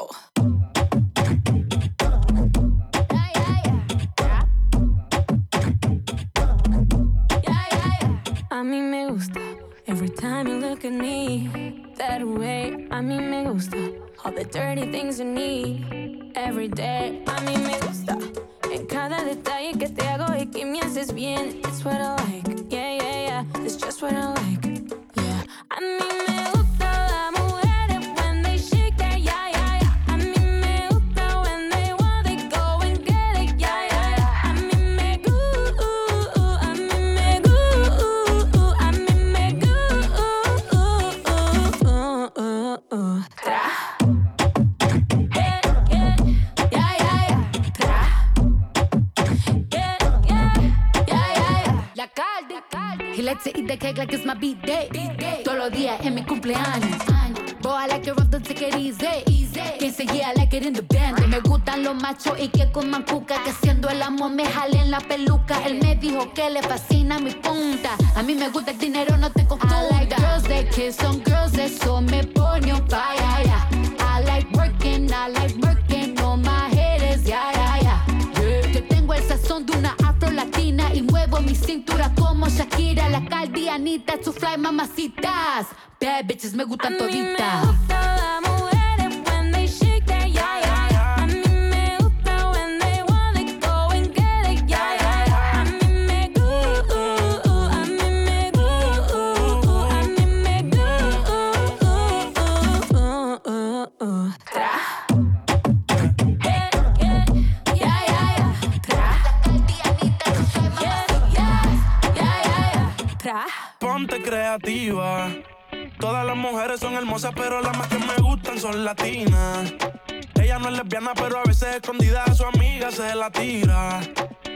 Wow. A mí me gusta every time you look at me that way. A mí me gusta all the dirty things you need every day. A mí me gusta en cada detalle que te hago y que me haces bien. It's what I like, yeah, yeah, yeah. It's just what I like, gustan machos y que coman cuca. Que haciendo el amor me jalen la peluca. Él me dijo que le fascina mi punta. A mí me gusta el dinero, no te confunda. I like girls that kiss on girls, eso me pone on fire. yeah. I like working, I like working on my haters, yeah, yeah, yeah. Yo tengo el sazón de una afro latina y muevo mi cintura como Shakira, la caldianita, su fly mamacitas. Bad bitches me A gustan mí me toditas. gusta Todas las mujeres son hermosas, pero las más que me gustan son latinas. Ella no es lesbiana, pero a veces escondida a su amiga se la tira.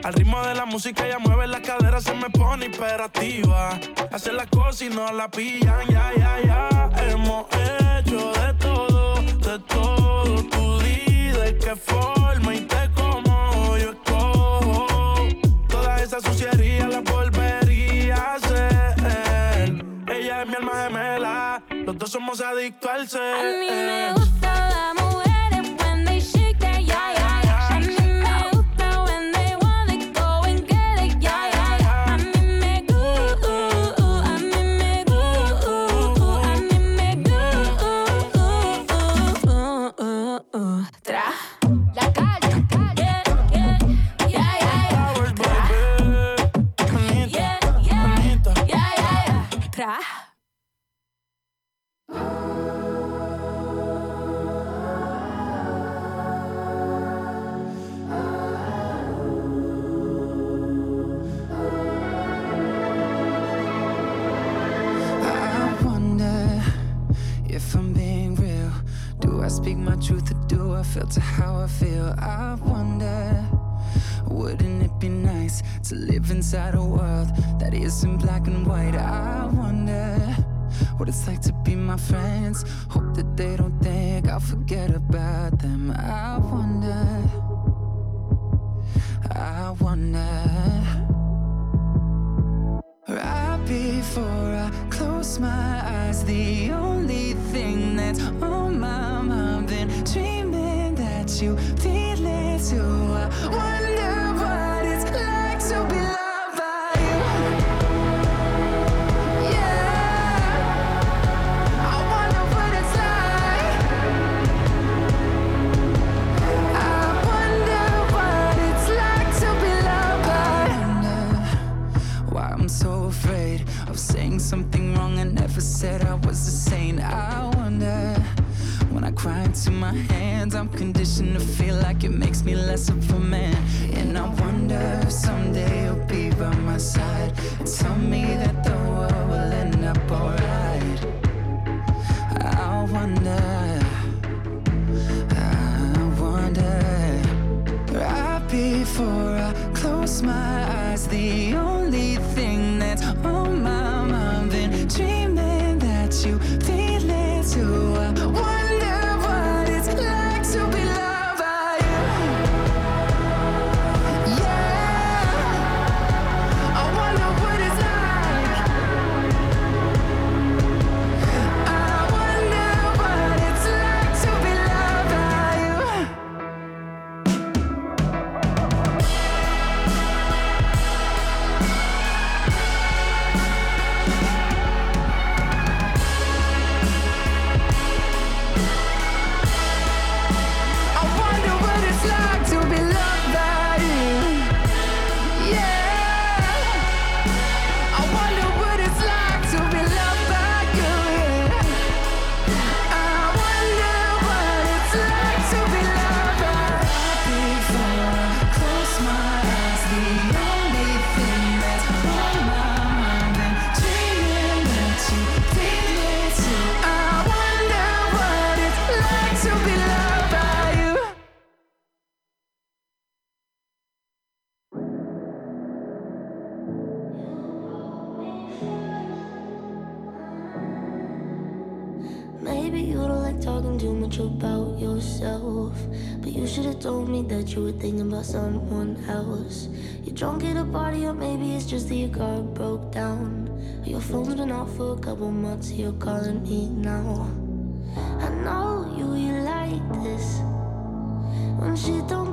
Al ritmo de la música ella mueve las caderas, se me pone imperativa. Hace las cosas y no la pillan, ya, ya, ya. Hemos hecho de todo, de todo. Tu di de qué forma y te como yo escojo. Toda esa suciería la los dos somos adictos al ser. A mí me gusta my friends. for a couple months, you're calling me now. I know you, you like this. When she don't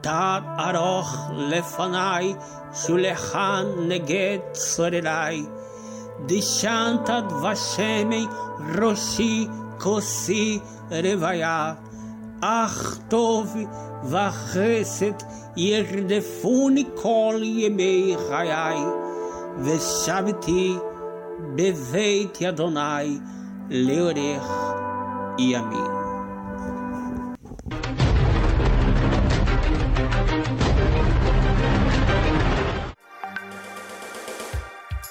תת ארוך לפניי, שולחן נגד צורריי. דשנת דבשמי ראשי כוסי רוויה. אך טוב וחסד ירדפוני כל ימי חיי, ושבתי בבית אדוני לאורך ימים.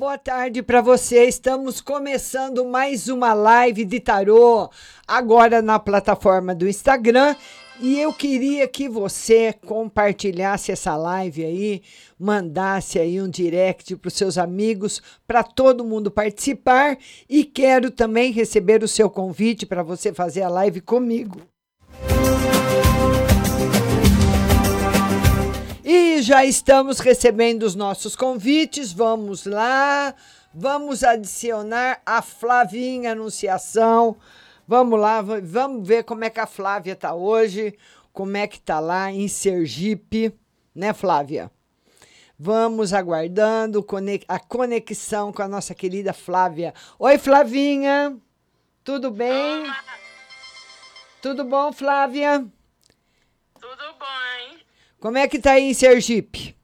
Boa tarde para você. Estamos começando mais uma live de tarô agora na plataforma do Instagram. E eu queria que você compartilhasse essa live aí, mandasse aí um direct para os seus amigos, para todo mundo participar. E quero também receber o seu convite para você fazer a live comigo. E já estamos recebendo os nossos convites. Vamos lá. Vamos adicionar a Flavinha Anunciação. Vamos lá, va- vamos ver como é que a Flávia tá hoje, como é que tá lá em Sergipe, né, Flávia? Vamos aguardando a conexão com a nossa querida Flávia. Oi, Flavinha. Tudo bem? Tudo bom, Flávia? Tudo bem. Como é que tá aí em Sergipe?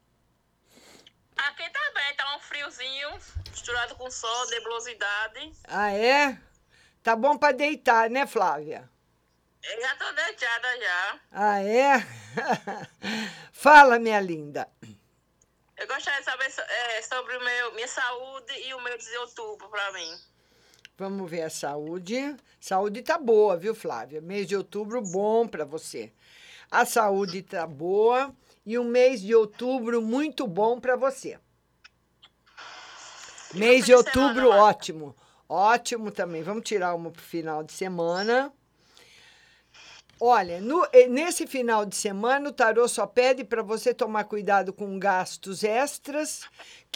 Aqui também tá um friozinho, misturado com sol, nebulosidade. Ah, é? Tá bom para deitar, né, Flávia? Eu já tô deitada já. Ah, é? Fala, minha linda. Eu gostaria de saber é, sobre o meu, minha saúde e o mês de outubro pra mim. Vamos ver a saúde. Saúde tá boa, viu, Flávia? Mês de outubro bom para você. A saúde tá boa e o mês de outubro muito bom para você. Mês de outubro ótimo. Ótimo também. Vamos tirar uma pro final de semana. Olha, no- eh, nesse final de semana, o tarô só pede para você tomar cuidado com gastos extras,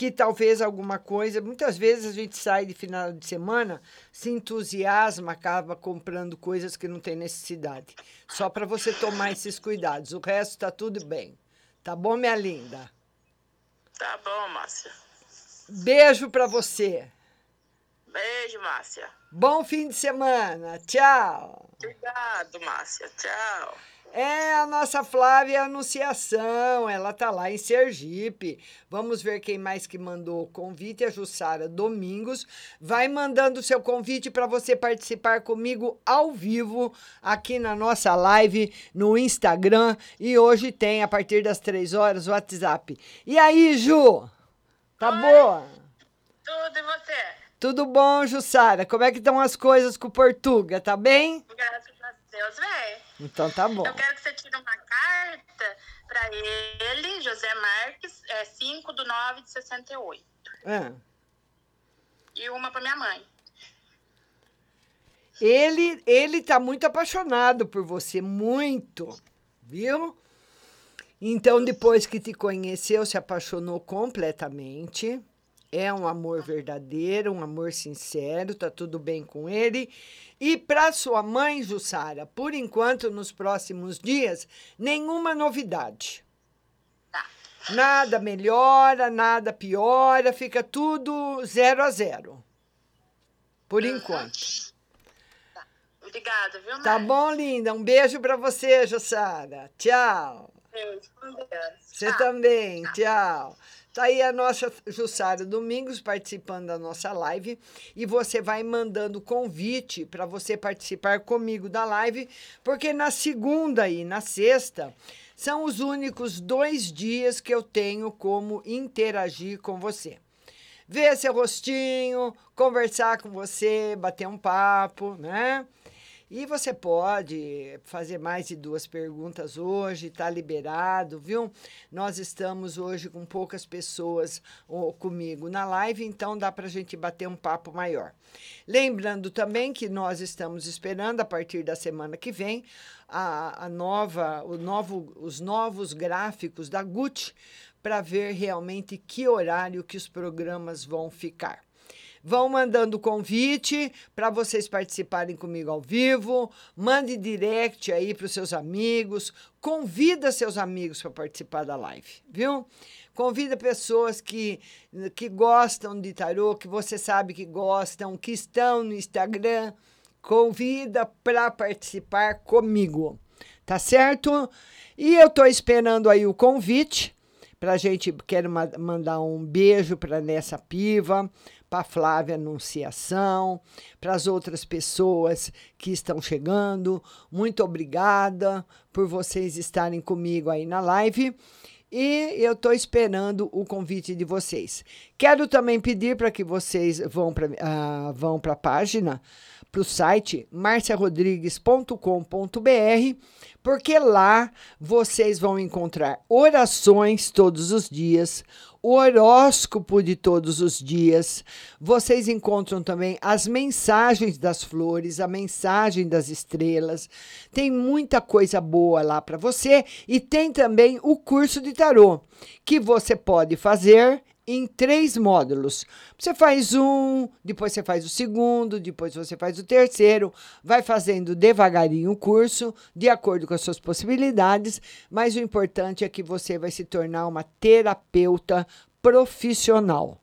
que talvez alguma coisa. Muitas vezes a gente sai de final de semana, se entusiasma, acaba comprando coisas que não tem necessidade. Só para você tomar esses cuidados. O resto tá tudo bem. Tá bom, minha linda? Tá bom, Márcia. Beijo para você. Beijo, Márcia. Bom fim de semana. Tchau. Obrigado, Márcia. Tchau. É a nossa Flávia Anunciação, ela tá lá em Sergipe. Vamos ver quem mais que mandou o convite, a Jussara Domingos. Vai mandando o seu convite para você participar comigo ao vivo aqui na nossa live no Instagram. E hoje tem, a partir das três horas, o WhatsApp. E aí, Ju? Tá boa? Tudo e você? Tudo bom, Jussara? Como é que estão as coisas com o Portuga? Tá bem? Graças a Deus, vem. Então tá bom. Eu quero que você tire para ele, José Marques, é 5 do 9 de 68. Ah. E uma para minha mãe. Ele, ele tá muito apaixonado por você, muito, viu? Então, depois que te conheceu, se apaixonou completamente. É um amor verdadeiro, um amor sincero, tá tudo bem com ele. E para sua mãe, Jussara, por enquanto, nos próximos dias, nenhuma novidade. Nada melhora, nada piora, fica tudo zero a zero. Por enquanto. Obrigada, viu, mãe? Tá bom, linda? Um beijo para você, Jussara. Tchau. Beijo. Você também, tchau. Tá aí a nossa Jussara Domingos participando da nossa live e você vai mandando convite para você participar comigo da live, porque na segunda e na sexta são os únicos dois dias que eu tenho como interagir com você. Ver seu rostinho, conversar com você, bater um papo, né? E você pode fazer mais de duas perguntas hoje, está liberado, viu? Nós estamos hoje com poucas pessoas ó, comigo na live, então dá para a gente bater um papo maior. Lembrando também que nós estamos esperando, a partir da semana que vem, a, a nova, o novo, os novos gráficos da Gucci para ver realmente que horário que os programas vão ficar. Vão mandando convite para vocês participarem comigo ao vivo. Mande direct aí para os seus amigos. Convida seus amigos para participar da live, viu? Convida pessoas que, que gostam de tarô, que você sabe que gostam, que estão no Instagram. Convida para participar comigo, tá certo? E eu estou esperando aí o convite para gente. Quero ma mandar um beijo para Nessa Piva, para Flávia Anunciação, para as outras pessoas que estão chegando. Muito obrigada por vocês estarem comigo aí na live. E eu estou esperando o convite de vocês. Quero também pedir para que vocês vão para uh, vão a página, para o site marciarodrigues.com.br, porque lá vocês vão encontrar orações todos os dias, o horóscopo de todos os dias. Vocês encontram também as mensagens das flores, a mensagem das estrelas. Tem muita coisa boa lá para você e tem também o curso de tarô que você pode fazer em três módulos. Você faz um, depois você faz o segundo, depois você faz o terceiro, vai fazendo devagarinho o curso, de acordo com as suas possibilidades, mas o importante é que você vai se tornar uma terapeuta profissional.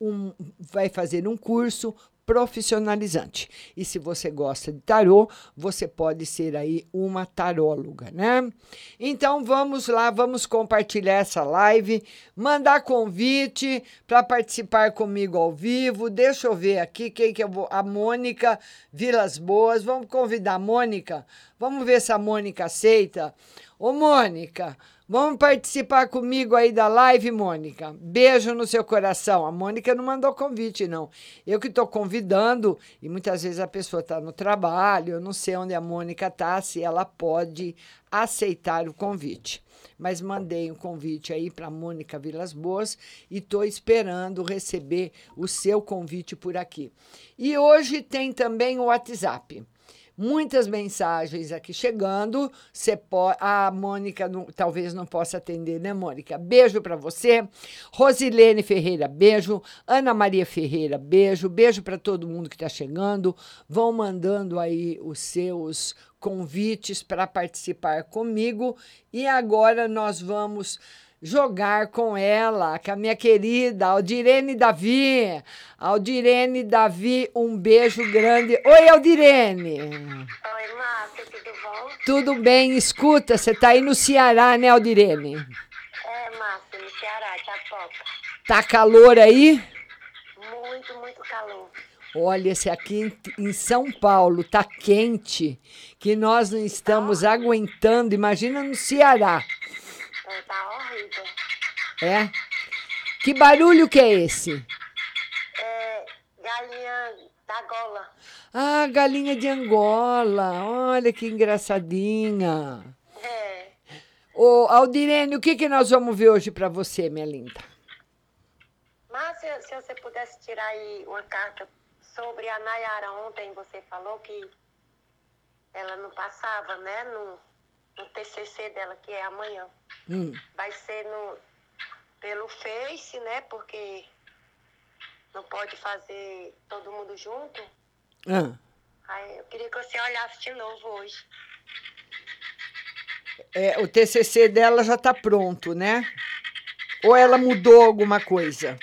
Um, vai fazer um curso profissionalizante. E se você gosta de tarô, você pode ser aí uma taróloga, né? Então vamos lá, vamos compartilhar essa live, mandar convite para participar comigo ao vivo. Deixa eu ver aqui quem que eu vou, a Mônica Vilas Boas. Vamos convidar a Mônica. Vamos ver se a Mônica aceita. Ô Mônica, Vamos participar comigo aí da live, Mônica. Beijo no seu coração. A Mônica não mandou convite, não. Eu que estou convidando, e muitas vezes a pessoa está no trabalho, eu não sei onde a Mônica está, se ela pode aceitar o convite. Mas mandei um convite aí para Mônica Vilas Boas e estou esperando receber o seu convite por aqui. E hoje tem também o WhatsApp muitas mensagens aqui chegando. Você pode, a Mônica não, talvez não possa atender, né, Mônica? Beijo para você. Rosilene Ferreira, beijo. Ana Maria Ferreira, beijo. Beijo para todo mundo que está chegando. Vão mandando aí os seus convites para participar comigo. E agora nós vamos jogar com ela, com a minha querida Aldirene Davi. Aldirene Davi, um beijo grande. Oi, Aldirene. Oi, Márcia, tudo bom? Tudo bem, escuta, você tá aí no Ceará, né, Aldirene? É, Márcia, no Ceará, Chapoca. Tá calor aí? Muito, muito calor. Olha, se aqui em, em São Paulo tá quente, que nós não estamos aguentando, imagina no Ceará. É, tá horrível. É? Que barulho que é esse? É galinha da gola. Ah, galinha de Angola. Olha que engraçadinha. É. Ô, Aldirene, o que, que nós vamos ver hoje pra você, minha linda? Márcia, se você pudesse tirar aí uma carta sobre a Nayara. Ontem você falou que ela não passava, né? No, no TCC dela, que é amanhã. Hum. Vai ser no, pelo Face, né? Porque não pode fazer todo mundo junto. Ah, Aí eu queria que você olhasse de novo hoje. é, o TCC dela já tá pronto, né? Ou ela mudou alguma coisa?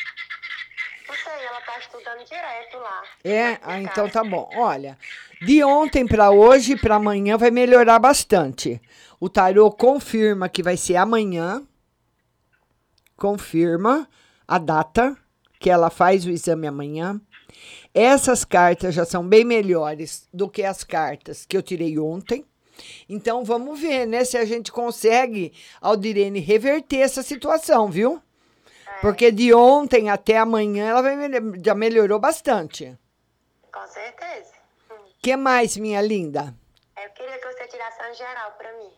Não sei, ela tá estudando direto lá. É? Ah, então tá bom. Olha, de ontem para hoje, para amanhã vai melhorar bastante. O tarô confirma que vai ser amanhã. Confirma a data que ela faz o exame amanhã. Essas cartas já são bem melhores do que as cartas que eu tirei ontem. Então vamos ver, né, se a gente consegue, Aldirene, reverter essa situação, viu? Porque de ontem até amanhã ela já melhorou bastante. Com certeza. Que mais, minha linda? Eu queria que você tirasse um geral pra mim.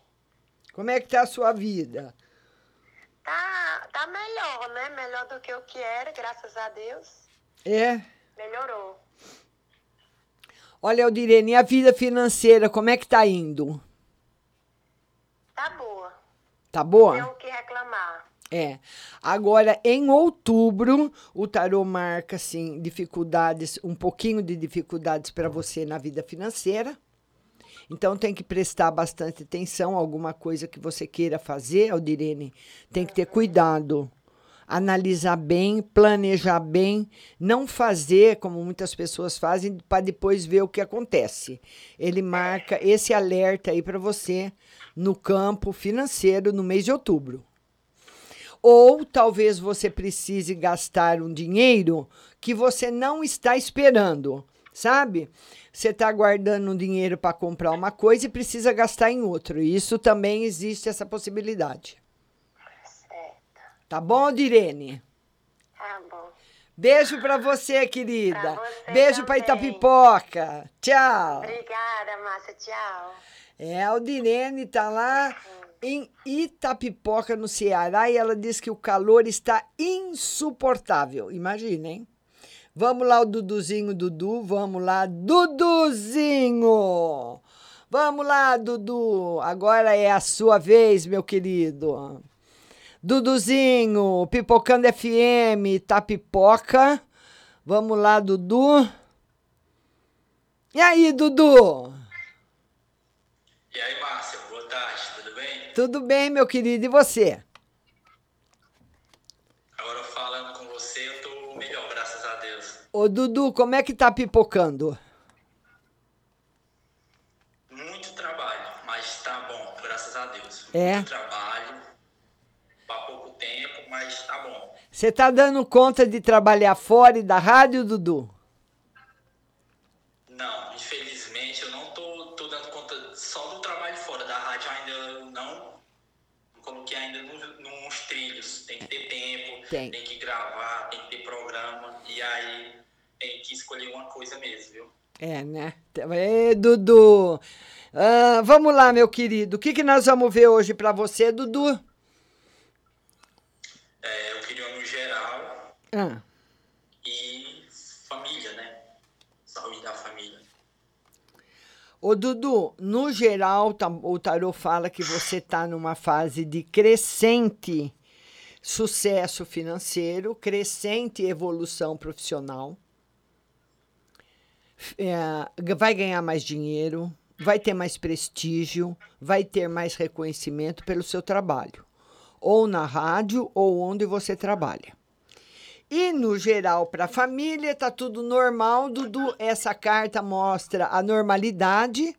Como é que tá a sua vida? Tá, tá melhor, né? Melhor do que o que era, graças a Deus. É? Melhorou. Olha, Aldirene, e a vida financeira, como é que tá indo? Tá boa. Tá boa? Tem o que reclamar. É. Agora, em outubro, o tarô marca, assim, dificuldades, um pouquinho de dificuldades para você na vida financeira. Então, tem que prestar bastante atenção a alguma coisa que você queira fazer, Aldirene. Tem que ter cuidado. Analisar bem, planejar bem, não fazer como muitas pessoas fazem para depois ver o que acontece. Ele marca esse alerta aí para você no campo financeiro no mês de outubro. Ou talvez você precise gastar um dinheiro que você não está esperando, sabe? Você está guardando um dinheiro para comprar uma coisa e precisa gastar em outro. Isso também existe essa possibilidade. Tá bom, Direne? Tá bom. Beijo para você, querida. Pra você Beijo para. Itapipoca. Tchau. Obrigada, Márcia. Tchau. É, a Direne tá lá em Itapipoca, no Ceará, e ela diz que o calor está insuportável. Imagina, hein? Vamos lá, o Duduzinho, Dudu. Vamos lá, Duduzinho! Vamos lá, Dudu. Agora é a sua vez, meu querido. Duduzinho, Pipocando FM, Tapipoca. Vamos lá, Dudu. E aí, Dudu? E aí, tarde, tudo bem? Meu querido, e você? Agora falando com você, eu tô melhor, graças a Deus. Ô, Dudu, como é que tá pipocando? Muito trabalho, mas tá bom, graças a Deus. É? Muito trabalho, pra pouco tempo, mas tá bom. Você tá dando conta de trabalhar fora e da rádio, Dudu? Não, tempo, Tem. que gravar, tem que ter programa. E aí tem que escolher uma coisa mesmo, viu? É, né? Ê, Dudu. Ah, vamos lá, meu querido. O que, que nós vamos ver hoje pra você, Dudu? É, eu queria no geral Ah, e família, né? Saúde da família. Ô, Dudu, no geral, o tarô fala que você tá numa fase de crescente sucesso financeiro, crescente evolução profissional. É, vai ganhar mais dinheiro, vai ter mais prestígio, vai ter mais reconhecimento pelo seu trabalho, ou na rádio ou onde você trabalha. E no geral, para a família, tá tudo normal, Dudu. Essa carta mostra a normalidade,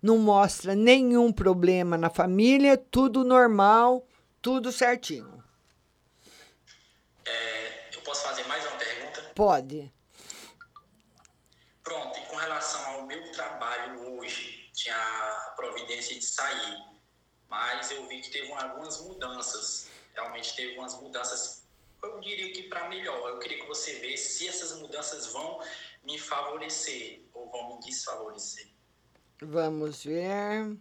não mostra nenhum problema na família, tudo normal, tudo certinho. É, eu posso fazer mais uma pergunta? Pode. Pronto, e com relação ao meu trabalho hoje, tinha a providência de sair, mas eu vi que teve algumas mudanças. Realmente teve umas mudanças, eu diria que para melhor. Eu queria que você visse se essas mudanças vão me favorecer ou vão me desfavorecer. Vamos ver.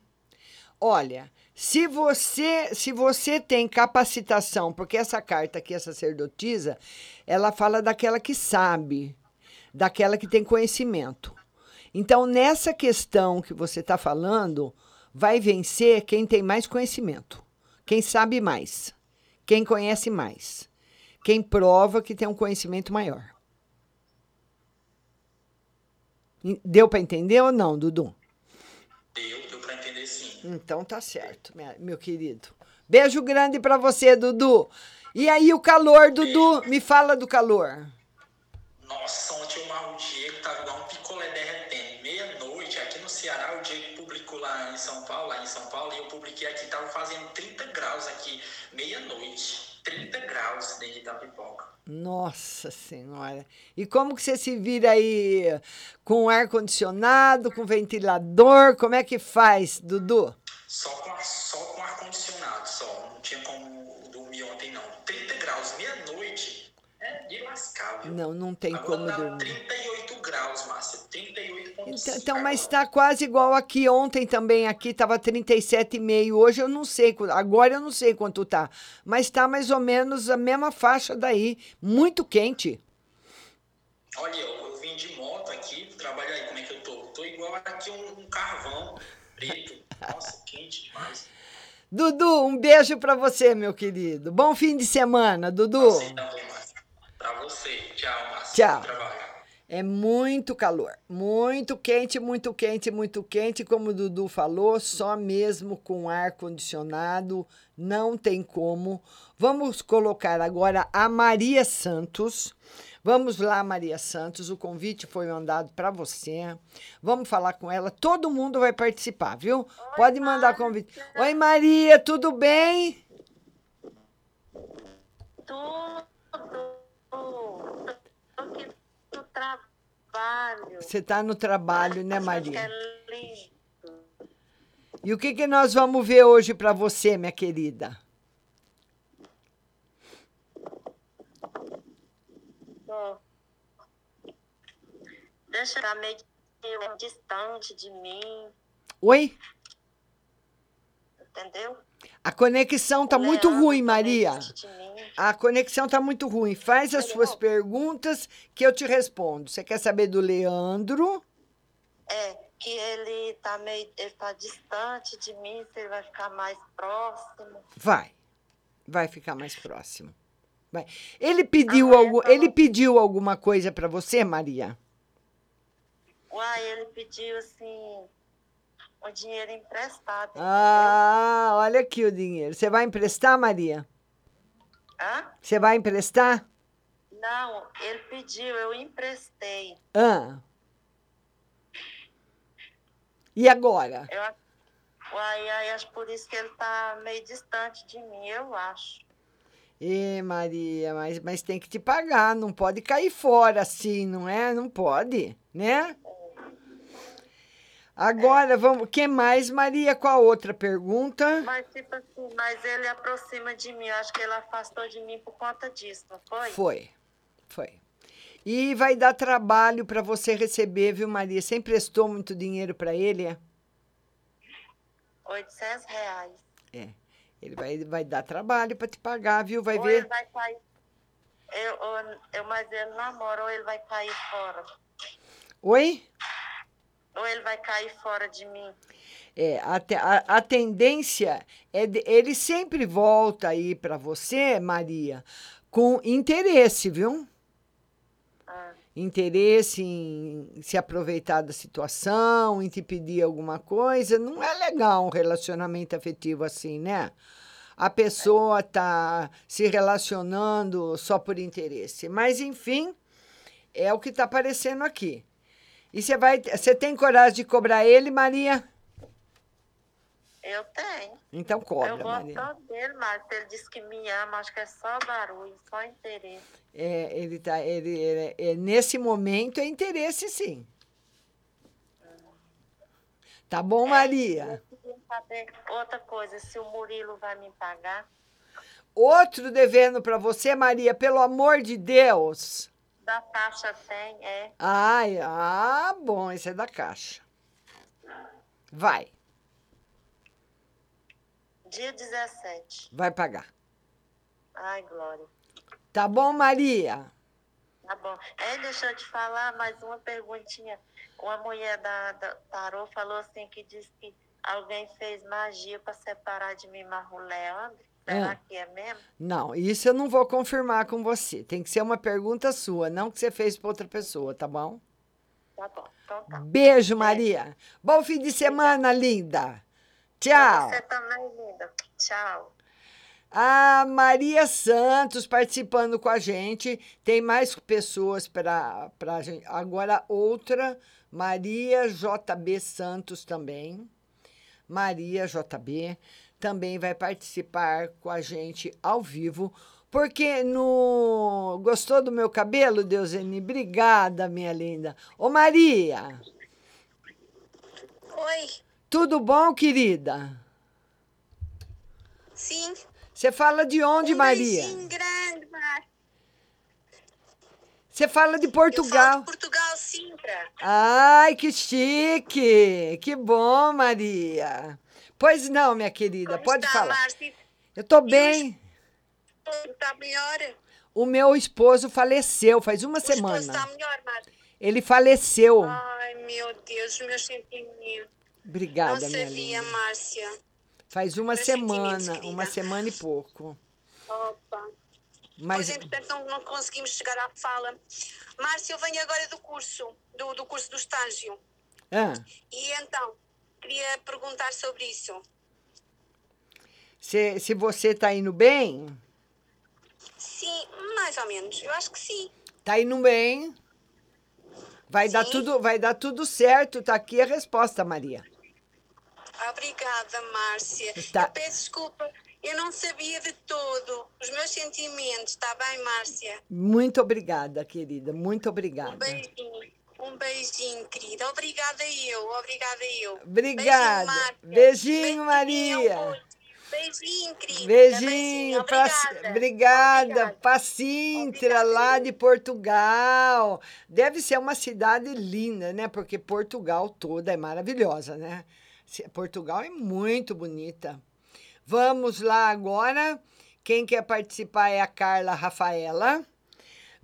Olha, Se você, se você tem capacitação, porque essa carta aqui, a sacerdotisa, ela fala daquela que sabe, daquela que tem conhecimento. Então, nessa questão que você está falando, vai vencer quem tem mais conhecimento, quem sabe mais, quem conhece mais, quem prova que tem um conhecimento maior. Deu para entender ou não, Dudu? Deu, Então tá certo, meu querido. Beijo grande para você, Dudu. E aí o calor, Dudu? Me fala do calor. Nossa, ontem o Diego tava igual um picolé derretendo. Meia-noite, aqui no Ceará, o Diego publicou lá em São Paulo, lá em São Paulo, e eu publiquei aqui, tava fazendo 30 graus aqui, meia-noite. 30 graus dentro da pipoca. Nossa Senhora. E como que você se vira aí com ar condicionado, com ventilador? Como é que faz, Dudu? Só com, só com ar-condicionado, só. Não tinha como dormir ontem, não. 30 graus, meia-noite. É de lascar, viu? Não, não tem Agora como dormir. Então, então, mas está quase igual aqui. Ontem também aqui estava 37,5. Hoje eu não sei. Agora eu não sei quanto tá. Mas está mais ou menos a mesma faixa daí. Muito quente. Olha, eu, eu vim de moto aqui, trabalho aí, como é que eu tô? Tô igual aqui um, um carvão preto. Nossa, quente demais. Dudu, um beijo para você, meu querido. Bom fim de semana, Dudu. Você Márcia. Pra você. Tchau, Márcia. Tchau. É muito calor, muito quente, muito quente, muito quente, como o Dudu falou, só mesmo com ar condicionado, não tem como. Vamos colocar agora a Maria Santos. Vamos lá, Maria Santos, o convite foi mandado para você. Vamos falar com ela, todo mundo vai participar, viu? Pode mandar convite. Oi, Maria, tudo bem? Tudo. Tô aqui no trabalho. Você está no trabalho, né, Maria? é lindo. E o que, que nós vamos ver hoje para você, minha querida? Tô. Deixa eu meio distante de mim, Oi? entendeu? A conexão tá muito Leandro ruim, Maria. A conexão tá muito ruim. Faz as suas perguntas que eu te respondo. Você quer saber do Leandro? É, que ele tá meio. Ele tá distante de mim, se ele vai ficar mais próximo. Vai. Vai ficar mais próximo. Vai. Ele pediu algo, ele pediu alguma coisa para você, Maria? Uai, ele pediu assim. Um dinheiro emprestado. Ah, olha aqui o dinheiro. Você vai emprestar, Maria? Hã? Você vai emprestar? Não, ele pediu, eu emprestei. Ah. E agora? Eu, aí acho por isso que ele tá meio distante de mim, eu acho. Ê, Maria, mas, mas tem que te pagar, não pode cair fora assim, não é? Não pode, né? Agora, vamos. que mais, Maria? Qual a outra pergunta? Mas tipo assim, mas ele aproxima de mim, eu acho que ele afastou de mim por conta disso, não foi? Foi, foi. E vai dar trabalho para você receber, viu, Maria? Você emprestou muito dinheiro para ele? É? 800 reais. É. Ele vai, vai dar trabalho para te pagar, viu? Vai ou ele ver. vai cair. Eu, ou- eu, mas ele namora, ou ele vai cair fora. Oi? Ou ele vai cair fora de mim. É, a, a, a tendência é de, ele sempre volta aí para você, Maria, com interesse, viu? Interesse em se aproveitar da situação, em te pedir alguma coisa. Não é legal um relacionamento afetivo assim, né? A pessoa tá se relacionando só por interesse. Mas, enfim, é o que está aparecendo aqui. E você vai, você tem coragem de cobrar ele, Maria? Eu tenho. Então eu cobra, gosto Maria. tanto dele, mas ele disse que me ama, acho que é só barulho, só interesse. É, ele tá, ele, ele- é, nesse momento é interesse, sim. Tá bom, Maria? Eu queria saber outra coisa, se o Murilo vai me pagar. Outro devendo para você, Maria, pelo amor de Deus. Da caixa tem, é. Ai, ah, bom, esse é da caixa. Vai. dia 17. Vai pagar. Ai, Glória. Tá bom, Maria? Tá bom. É, deixa eu te falar mais uma perguntinha. Uma mulher da, da Tarô falou assim que disse que alguém fez magia para separar de mim Marro Leandro. Será Ah. que é mesmo? Não, isso eu não vou confirmar com você. Tem que ser uma pergunta sua, não que você fez para outra pessoa, tá bom? Tá bom. Então tá. Beijo, Maria. Bom fim de semana, linda. Tchau. Você também, linda. Tchau. A Maria Santos participando com a gente. Tem mais pessoas para a gente. Agora outra, Maria JB Santos também. Maria JB também vai participar com a gente ao vivo. Porque no. Gostou do meu cabelo, Deuseni? Obrigada, minha linda. Ô, Maria, Oi, tudo bom, querida? sim. Você fala de onde, um Maria? beijinho grande, Mar. Você fala de Portugal. Portugal, Sintra. Ai, que chique! Que bom, Maria. Pois não, minha querida, pode está, falar. Márcia? Eu tô bem. Está melhor? O meu esposo faleceu faz uma O esposo semana. está melhor, Márcia? Ele faleceu. Ai, meu Deus, os meus sentimentos. Obrigada, Não minha sabia, linda. Márcia. Faz uma sentimentos, semana, uma semana e pouco. Opa. Mas Pois, entretanto, não, não conseguimos chegar à fala. Márcia, eu venho agora do curso, do, do curso do estágio. ah, E então, queria perguntar sobre isso. se, se você tá indo bem, Sim, mais ou menos. Eu acho que sim. tá indo bem. Vai dar tudo, vai dar tudo certo. Tá aqui a resposta, Maria. Obrigada, Márcia. Tá. Eu peço desculpa, eu não sabia de todo os meus sentimentos, está bem, Márcia? Muito obrigada, querida. Muito obrigada. Um beijinho, um beijinho, querida. Obrigada eu, obrigada eu. Obrigada. Beijinho, Maria. Beijinho, querida. Beijinho. pra- Obrigada. Obrigada. Pra Sintra, lá de Portugal. Deve ser uma cidade linda, né? Porque Portugal toda é maravilhosa, né? Portugal é muito bonita. Vamos lá agora. Quem quer participar é a Carla Rafaela.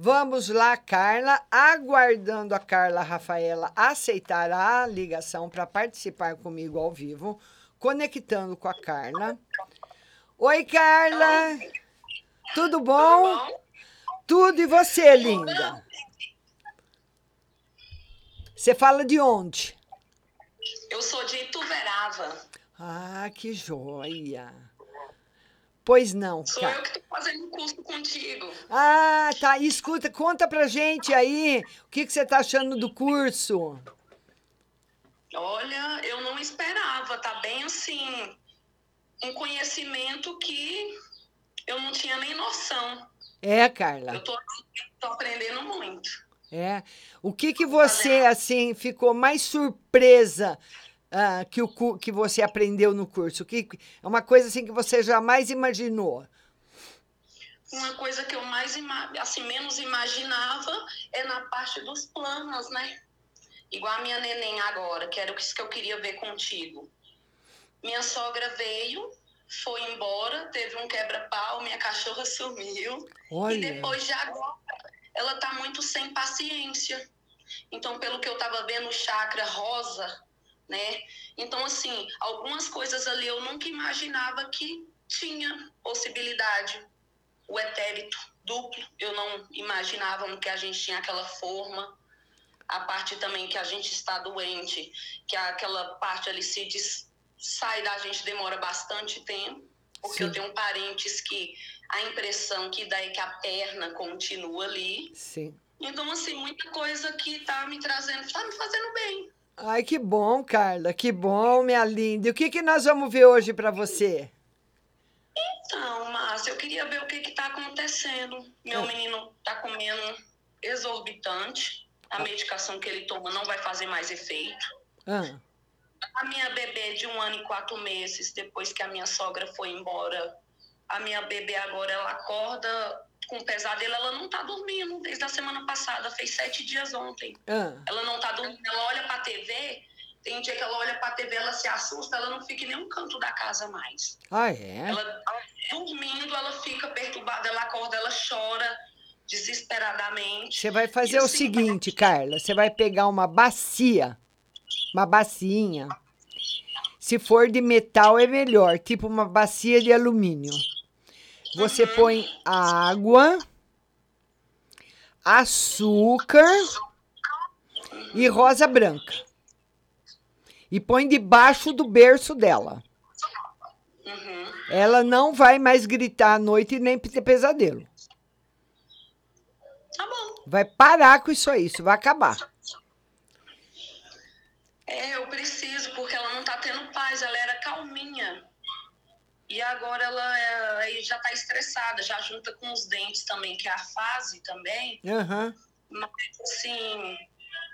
Vamos lá, Carla. Aguardando a Carla Rafaela aceitar a ligação para participar comigo ao vivo, conectando com a Carla. Oi, Carla. Tudo bom? Tudo e você, linda? Você fala de onde? Eu sou de Ituverava. Ah, que joia. Pois não, Sou Carla. eu que estou fazendo um curso contigo. Ah, tá. E escuta, conta pra gente aí o que, que você tá achando do curso. Olha, eu não esperava, tá bem assim, um conhecimento que eu não tinha nem noção. É, Carla. Eu tô, tô aprendendo muito. É. O que que você assim ficou mais surpresa ah, que o que você aprendeu no curso? O que é uma coisa assim que você jamais imaginou? Uma coisa que eu mais assim menos imaginava é na parte dos planos, né? Igual a minha neném agora, que era isso que eu queria ver contigo. Minha sogra veio, foi embora, teve um quebra-pau, minha cachorra sumiu. Olha. E depois de agora, ela tá muito sem paciência. Então, pelo que eu tava vendo, o chakra rosa, né? Então, assim, algumas coisas ali eu nunca imaginava que tinha possibilidade. O etérito duplo, eu não imaginava que a gente tinha aquela forma. A parte também que a gente está doente, que aquela parte ali se des- sai da gente demora bastante tempo. Porque eu Sim. tenho parentes que a impressão que dá é que a perna continua ali. Sim. Então, assim, muita coisa que tá me trazendo, tá me fazendo bem. Ai, que bom, Carla. Que bom, minha linda. E o que que nós vamos ver hoje para você? Então, Márcia, eu queria ver o que que tá acontecendo. Meu Ah. menino tá comendo exorbitante. A medicação que ele toma não vai fazer mais efeito. Ah, A minha bebê de um ano e quatro meses, depois que a minha sogra foi embora, a minha bebê agora ela acorda com pesadelo, ela não tá dormindo desde a semana passada, fez sete dias ontem. ah. Ela não tá dormindo, ela olha pra TV, Tem dia que ela olha pra TV, ela se assusta, ela não fica em nenhum canto da casa mais. Ah, é? Ela, dormindo, ela fica perturbada, ela acorda, ela chora desesperadamente. Você vai fazer E, o assim, seguinte, Carla. Você vai pegar uma bacia, uma bacinha. Se for de metal é melhor, tipo uma bacia de alumínio. Você põe água, açúcar e rosa branca. E põe debaixo do berço dela. Ela não vai mais gritar à noite e nem ter pesadelo. Tá bom. Vai parar com isso aí, isso vai acabar. É, eu preciso, porque ela não tá tendo paz, ela era calminha. E agora ela é- aí já tá estressada, já junta com os dentes também, que é a fase também. Aham. Mas, assim,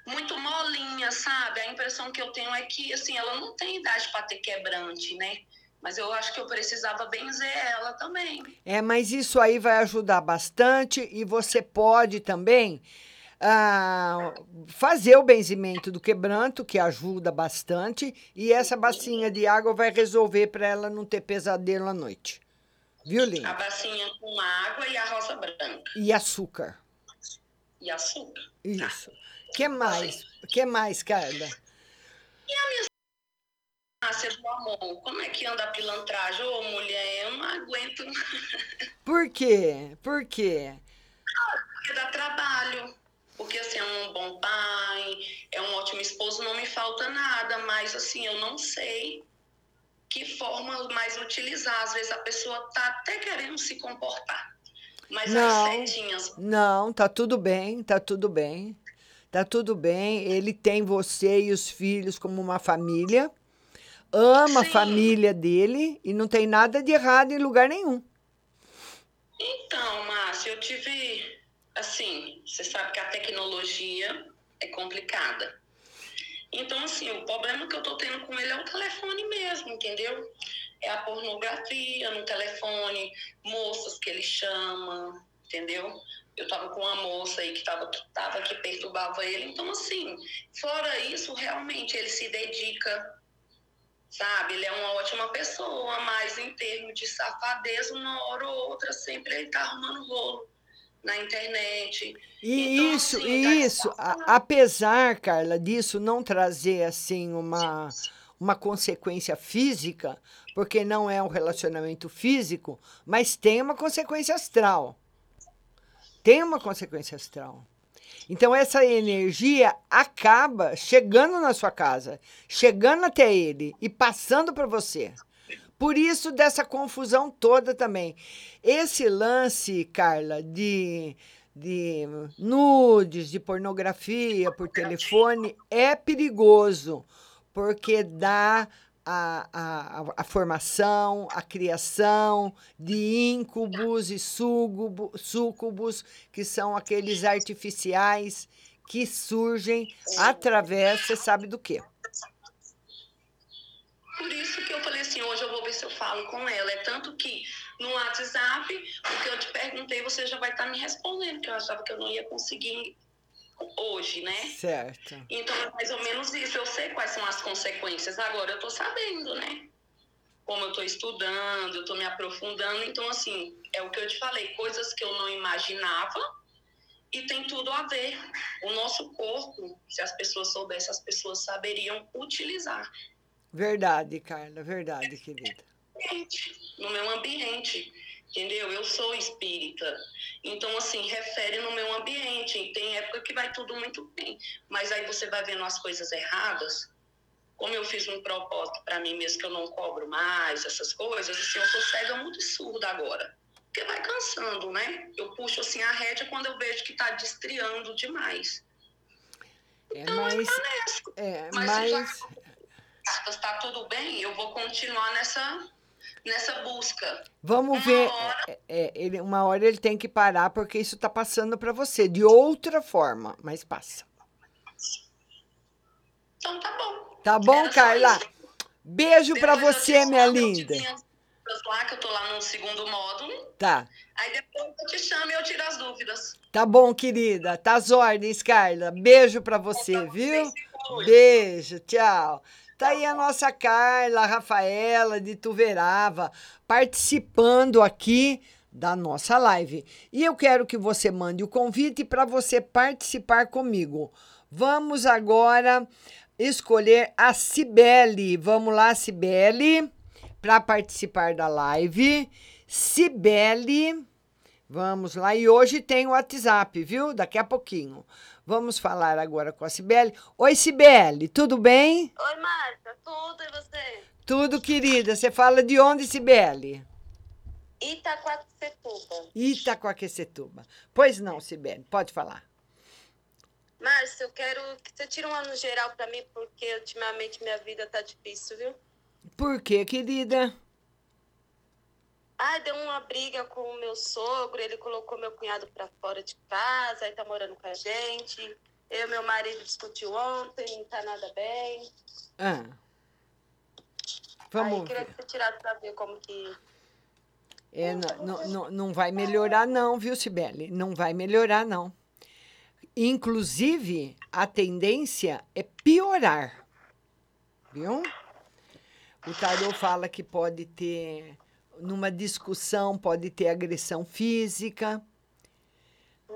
muito molinha, sabe? A impressão que eu tenho é que, assim, ela não tem idade para ter quebrante, né? Mas eu acho que eu precisava benzer ela também. É, mas isso aí vai ajudar bastante e você pode também ah, fazer o benzimento do quebranto, que ajuda bastante, e essa bacinha de água vai resolver para ela não ter pesadelo à noite. Viu, A Linda? bacinha com água e a rosa branca. E açúcar. E açúcar. Isso. que mais? que mais, Carla? E a minha Márcia do amor, como é que anda a pilantragem? Ô, mulher, eu não aguento. Por quê? Por quê? Porque dá trabalho. Porque, assim, é um bom pai, é um ótimo esposo, não me falta nada. Mas, assim, eu não sei que forma mais utilizar. Às vezes a pessoa tá até querendo se comportar. Mas Não. as setinhas... Não, tá tudo bem, tá tudo bem. Tá tudo bem. Ele tem você e os filhos como uma família. Ama a família dele e não tem nada de errado em lugar nenhum. Então, Márcia, eu tive... Assim, você sabe que a tecnologia é complicada. Então, assim, o problema que eu tô tendo com ele é o telefone mesmo, entendeu? É a pornografia no telefone, moças que ele chama, entendeu? Eu tava com uma moça aí que tava, tava que perturbava ele. Então, assim, fora isso, realmente ele se dedica, sabe? Ele é uma ótima pessoa, mas em termos de safadeza, uma hora ou outra, sempre ele tá arrumando rolo na internet. E Então, isso, assim, e tá isso, a- apesar, Carla, disso não trazer assim uma, uma consequência física, porque não é um relacionamento físico, mas tem uma consequência astral. Tem uma consequência astral. Então essa energia acaba chegando na sua casa, chegando até ele e passando para você. Por isso dessa confusão toda também. Esse lance, Carla, de, de nudes, de pornografia por telefone é perigoso, porque dá a, a, a formação, a criação de íncubos e súcubos, que são aqueles artificiais que surgem através, você sabe do quê? Por isso que eu falei assim, hoje eu vou ver se eu falo com ela. É tanto que no WhatsApp, o que eu te perguntei, você já vai estar me respondendo, que eu achava que eu não ia conseguir hoje, né? Certo. Então é mais ou menos isso. Eu sei quais são as consequências. Agora eu tô sabendo, né? Como eu tô estudando, eu tô me aprofundando. Então, assim, é o que eu te falei, coisas que eu não imaginava e tem tudo a ver. O nosso corpo, se as pessoas soubessem, as pessoas saberiam utilizar. Verdade, Carla, verdade, querida. no meu ambiente, entendeu? Eu sou espírita, então assim refere no meu ambiente. Tem época que vai tudo muito bem, mas aí você vai vendo as coisas erradas. Como eu fiz um propósito para mim mesmo que eu não cobro mais essas coisas, assim, eu sou cega muito surda agora. Porque vai cansando, né? Eu puxo assim a rédea quando eu vejo que tá destriando demais. É, mas, é, Mas se mas está tudo bem, eu vou continuar nessa, nessa busca. vamos ver. é, é, ele, uma hora ele tem que parar porque isso está passando para você de outra forma, mas passa. Então tá bom. Tá bom, Carla? Beijo para você, minha linda. lá, que eu tô lá no segundo módulo. Tá. Aí depois eu te chamo e eu tiro as dúvidas. Tá bom, querida. Tá as ordens, Carla. Beijo para você, viu? Beijo, tchau. Tá aí a nossa Carla, a Rafaela de Tuverava, participando aqui da nossa live. E eu quero que você mande o convite para você participar comigo. Vamos agora escolher a Cibele. Vamos lá, Cibele, para participar da live. Cibele, vamos lá. E hoje tem o WhatsApp, viu? Daqui a pouquinho. Vamos falar agora com a Cibele. Oi, Cibele, tudo bem? Oi, Márcia, tudo e você? Tudo, querida. Você fala de onde, Cibele? Itaquaquecetuba. Itaquaquecetuba. Pois não, Cibele, pode falar. Márcia, eu quero que você tire um ano geral pra mim, porque ultimamente minha vida tá difícil, viu? Por quê, querida? Ai, deu uma briga com o meu sogro, ele colocou meu cunhado pra fora de casa, aí tá morando com a gente. Eu e meu marido discutiu ontem, não tá nada bem. Ah. Vamos aí, queria ver. que você tirasse pra ver como que... É, não, não, não, vai melhorar, não, viu, Cibele? Não vai melhorar, não. Inclusive, a tendência é piorar. Viu? O tarô fala que pode ter, numa discussão, pode ter agressão física.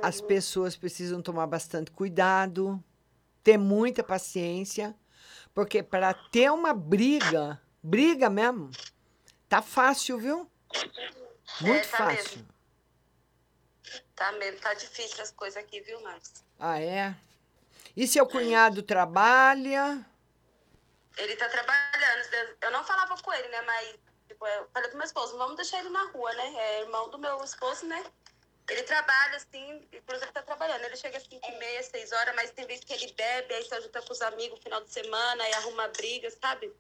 As pessoas precisam tomar bastante cuidado, ter muita paciência, porque para ter uma briga, briga mesmo, tá fácil, viu? Muito É, tá fácil. mesmo. Tá mesmo, tá difícil as coisas aqui, viu, Márcia? Ah, é? E seu cunhado trabalha? Ele tá trabalhando. Eu não falava com ele, né? Mas falei pro meu esposo, vamos deixar ele na rua, né? É irmão do meu esposo, né? Ele trabalha, assim, inclusive tá trabalhando. Ele chega às 5 e meia, 6 horas, mas tem vezes que ele bebe, aí só junta com os amigos no final de semana, aí arruma brigas, sabe?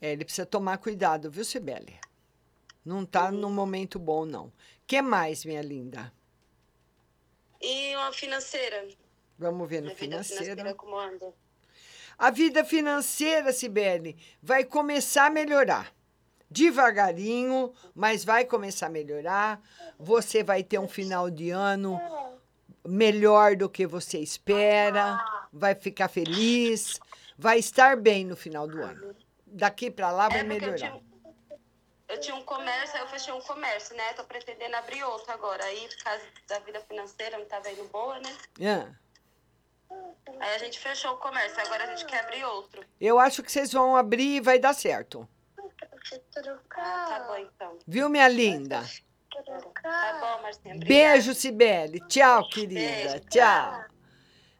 É, ele precisa tomar cuidado, viu, Sibeli? Não tá num momento bom, não. que mais, minha linda? E uma financeira. Vamos ver no financeiro. financeira como anda. A vida financeira, Sibeli, vai começar a melhorar. Devagarinho, mas vai começar a melhorar. Você vai ter um final de ano melhor do que você espera. Vai ficar feliz. Vai estar bem no final do ano. Daqui para lá vai É, melhorar. eu tinha um comércio, aí eu fechei um comércio, né? Tô pretendendo abrir outro agora. Aí, por causa da vida financeira, não tava indo boa, né? Ah, Aí a gente fechou o comércio, agora a gente quer abrir outro. eu acho que vocês vão abrir e vai dar certo. Ah, tá bom então. Viu, minha linda? Tá bom, Marcinha. obrigada. Beijo, Cibele. Tchau, querida. Beijo, Tchau.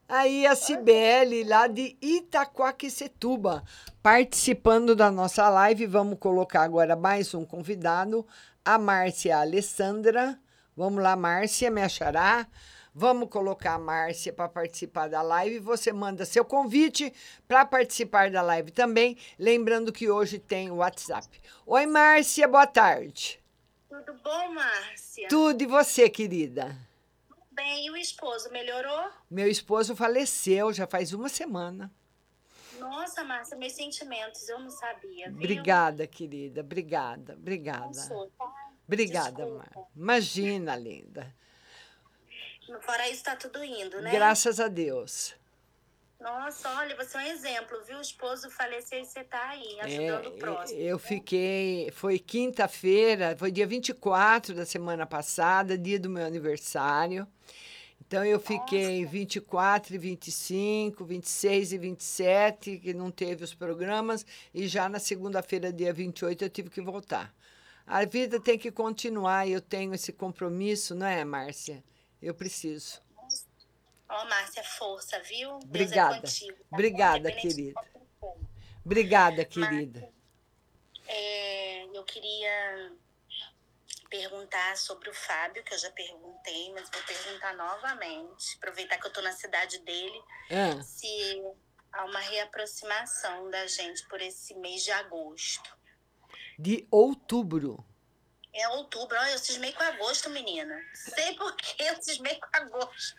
Aí a Cibele, lá de Itaquaquecetuba, participando da nossa live. Vamos colocar agora mais um convidado, a Márcia Alessandra. Vamos lá, Márcia, me achará. Vamos colocar a Márcia para participar da live. Você manda seu convite para participar da live também. Lembrando que hoje tem o WhatsApp. Oi, Márcia, boa tarde. Tudo bom, Márcia? Tudo e você, querida? Bem, e o esposo melhorou? Meu esposo faleceu já faz uma semana. Nossa, Márcia, meus sentimentos, eu não sabia. Viu? Obrigada, querida. Obrigada, obrigada. sou, tá? Obrigada. Mar. Imagina, linda. Fora isso, tá tudo indo, né? Graças a Deus. Nossa, olha, você é um exemplo, viu? O esposo faleceu e você tá aí, É, ajudando o próximo. eu fiquei. Foi quinta-feira, foi dia 24 da semana passada, dia do meu aniversário. Então eu fiquei 24 e 25, 26 e 27, que não teve os programas, e já na segunda-feira, dia 28, eu tive que voltar. A vida tem que continuar, e eu tenho esse compromisso, não é, Márcia? Eu preciso. Ó, Márcia, força, viu? Obrigada. Deus é contigo. tá? Obrigada, querida. Obrigada, querida. É, eu queria perguntar sobre o Fábio, que eu já perguntei, mas vou perguntar novamente. Aproveitar que eu tô na cidade dele. Ah. Se há uma reaproximação da gente por esse mês de agosto. De outubro. É outubro, olha, eu cismei com agosto, menina. Sei por que eu cismei com agosto.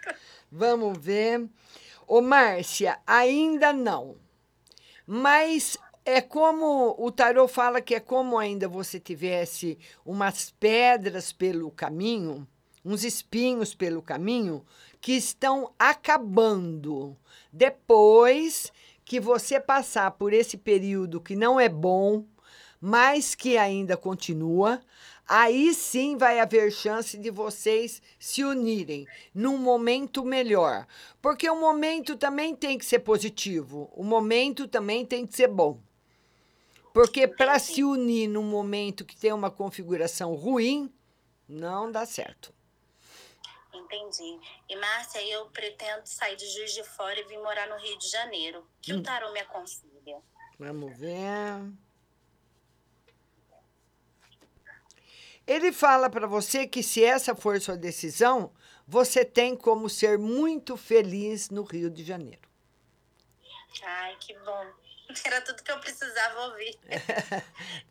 Vamos ver. Ô, Márcia, ainda não. Mas é como o tarô fala que é como ainda você tivesse umas pedras pelo caminho, uns espinhos pelo caminho que estão acabando. Depois que você passar por esse período que não é bom, mas que ainda continua, aí sim vai haver chance de vocês se unirem num momento melhor. Porque o momento também tem que ser positivo, o momento também tem que ser bom. Porque para se unir num momento que tem uma configuração ruim, não dá certo. Entendi. E Márcia, eu pretendo sair de Juiz de Fora e vir morar no Rio de Janeiro. O que Hum. o tarô me aconselha? Vamos ver. Ele fala para você que se essa for sua decisão, você tem como ser muito feliz no Rio de Janeiro. Ai, que bom. Era tudo que eu precisava ouvir.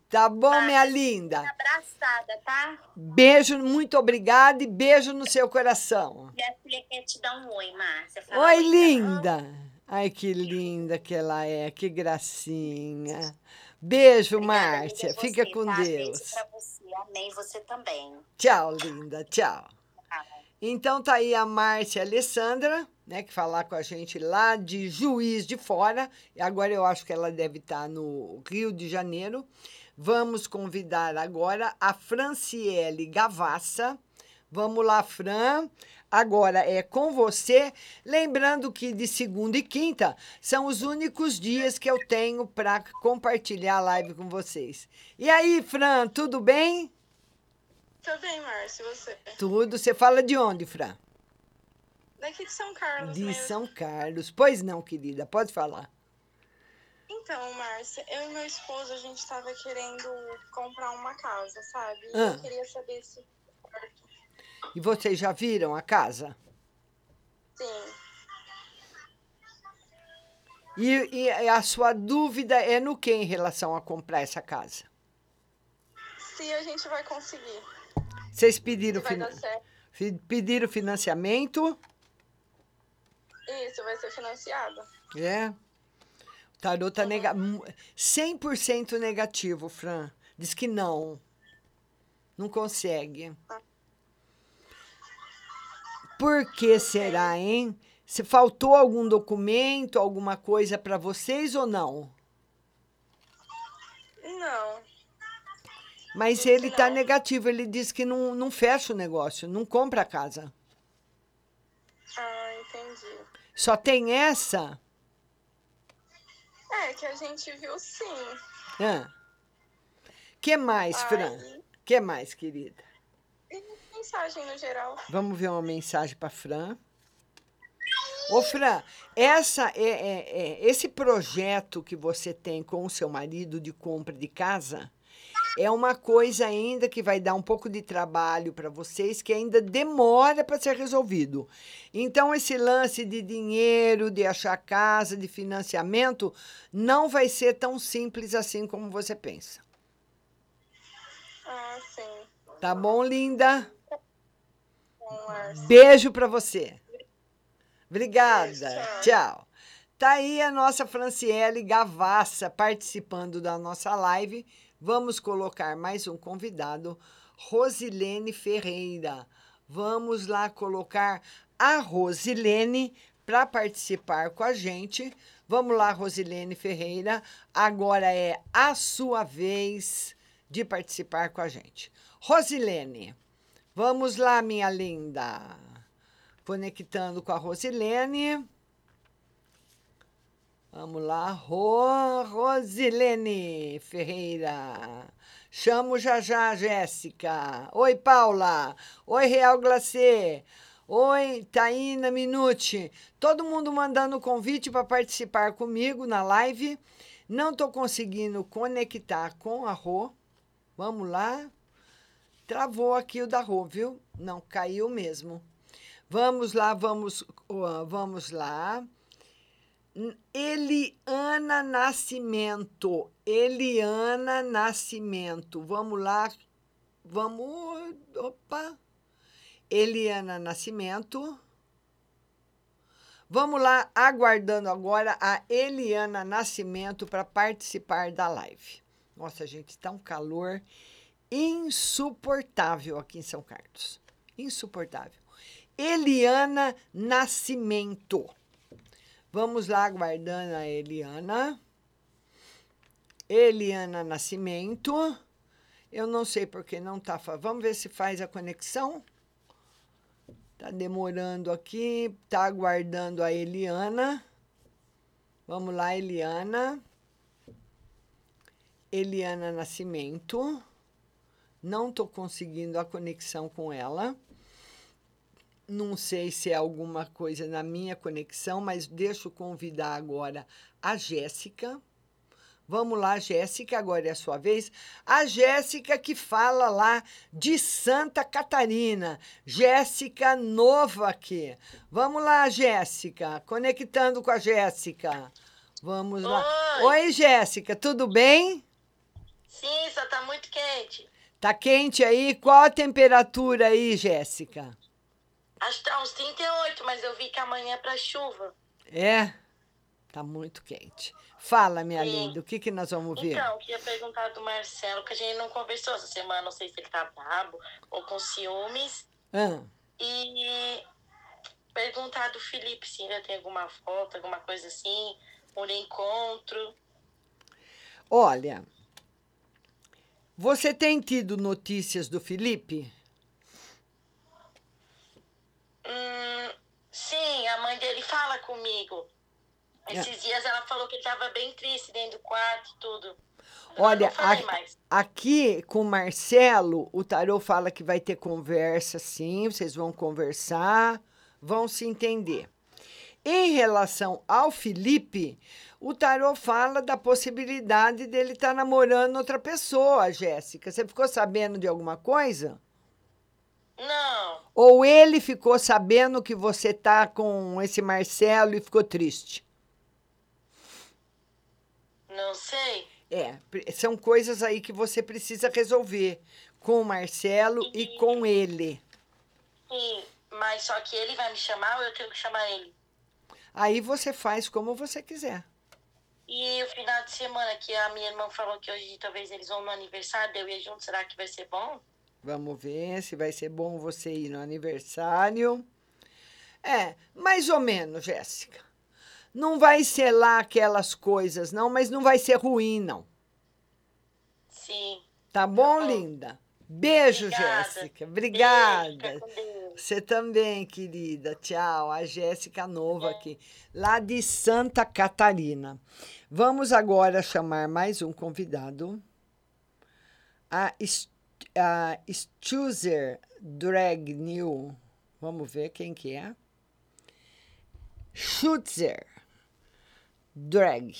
Tá bom, minha linda? Abraçada, tá? Beijo, muito obrigada e beijo no seu coração. Minha filha quer te dar um oi, Márcia. Fala Oi, ela. linda. Ai, que linda que ela é, que gracinha. Beijo, Márcia. Amiga, Fica você, com tá? Deus. Beijo pra você. Amém, você também. Tchau, linda. Tchau. Então tá aí a Márcia Alessandra, né, que falar com a gente lá de Juiz de Fora. E Agora eu acho que ela deve estar no Rio de Janeiro. Vamos convidar agora a Franciele Gavassa. Vamos lá, Fran. Agora é com você. Lembrando que de segunda e quinta são os únicos dias que eu tenho para compartilhar a live com vocês. E aí, Fran, tudo bem? Tô bem, Márcio, e você? Tudo. Você fala de onde, Fran? Daqui de São Carlos De mesmo. São Carlos. Pois não, querida, pode falar. Então, Márcia, eu e meu esposo, a gente tava querendo comprar uma casa, sabe? Ah. Eu queria saber se... E vocês já viram a casa? Sim. E, e a sua dúvida é no que em relação a comprar essa casa? Se a gente vai conseguir. Vocês pediram, vai pediram financiamento? Isso, vai ser financiado. É. O tarô tá nega 100% negativo, Fran. Diz que não. Não consegue. Por que será, hein? Se faltou algum documento, alguma coisa para vocês ou não? Não. Mas ele tá negativo, ele diz que não, não fecha o negócio, não compra a casa. Ah, entendi. Só tem essa? É, que a gente viu sim. Ah. Que mais, Fran? Que mais, querida? Mensagem no geral. Vamos ver uma mensagem para Fran. Ô, Fran, essa é, é- é- esse projeto que você tem com o seu marido de compra de casa é uma coisa ainda que vai dar um pouco de trabalho para vocês, que ainda demora para ser resolvido. Então, esse lance de dinheiro, de achar casa, de financiamento, não vai ser tão simples assim como você pensa. Ah, sim. Tá bom, linda? Beijo para você. Obrigada. Tchau. Tá aí a nossa Franciele Gavassa participando da nossa live. Vamos colocar mais um convidado, Rosilene Ferreira. Vamos lá colocar a Rosilene para participar com a gente. Vamos lá, Rosilene Ferreira. Agora é a sua vez de participar com a gente. Rosilene, vamos lá, minha linda. Conectando com a Rosilene. Vamos lá, Ro, Rosilene Ferreira. Chamo já já Jéssica. Oi, Paula. Oi, Real Glacê. Oi, Taína Minuti. Todo mundo mandando convite para participar comigo na live. Não estou conseguindo conectar com a Rô. Vamos lá. Travou aqui o da Rô, viu? Não, caiu mesmo. Vamos lá, vamos, vamos lá. Eliana Nascimento. Eliana Nascimento. Vamos lá. Vamos. Opa. Eliana Nascimento. Vamos lá, aguardando agora a Eliana Nascimento para participar da live. Nossa, gente, está um calor insuportável aqui em São Carlos. Insuportável. Eliana Nascimento. Vamos lá, aguardando a Eliana. Eliana Nascimento. Eu não sei porque não tá. Vamos ver se faz a conexão. Tá demorando aqui. Tá aguardando a Eliana. Vamos lá, Eliana. Eliana Nascimento. Não tô conseguindo a conexão com ela. Não sei se é alguma coisa na minha conexão, mas deixa eu convidar agora a Jéssica. Vamos lá, Jéssica, agora é a sua vez. A Jéssica que fala lá de Santa Catarina. Jéssica Nova aqui. Vamos lá, Jéssica. Conectando com a Jéssica. Vamos lá. Oi, Jéssica, tudo bem? Sim, só tá muito quente. Tá quente aí? Qual a temperatura aí, Jéssica? Acho que tá uns 38, mas eu vi que amanhã é pra chuva. É? Tá muito quente. Fala, minha Sim. linda, o que, que nós vamos ver? Então, eu queria perguntar do Marcelo, que a gente não conversou essa semana, não sei se ele tá brabo ou com ciúmes. Ah, E perguntar do Felipe se ainda tem alguma foto, alguma coisa assim, um encontro. olha, você tem tido notícias do Felipe? Hum, sim, a mãe dele fala comigo. Esses dias ela falou que ele tava bem triste dentro do quarto e tudo. Olha, a- aqui com o Marcelo, o Tarô fala que vai ter conversa, sim, vocês vão conversar, vão se entender. Em relação ao Felipe, o Tarô fala da possibilidade dele estar namorando outra pessoa, Jéssica. Você ficou sabendo de alguma coisa? Não, Ou ele ficou sabendo que você tá com esse Marcelo e ficou triste? não sei. É, são coisas aí que você precisa resolver com o Marcelo e com ele. Sim, mas só que ele vai me chamar ou eu tenho que chamar ele? Aí você faz como você quiser. E o final de semana que a minha irmã falou que hoje talvez eles vão no aniversário, eu ia junto, será que vai ser bom? Vamos ver se vai ser bom você ir no aniversário. É, mais ou menos, Jéssica. Não vai ser lá aquelas coisas, não, mas não vai ser ruim, não. Sim. Tá bom, linda? Beijo. Jéssica. Obrigada. Beijo. Você também, querida. Tchau. A Jéssica Nova aqui, lá de Santa Catarina. Vamos agora chamar mais um convidado. A, S- a Drag New. Vamos ver quem que é. Schutzer Drag.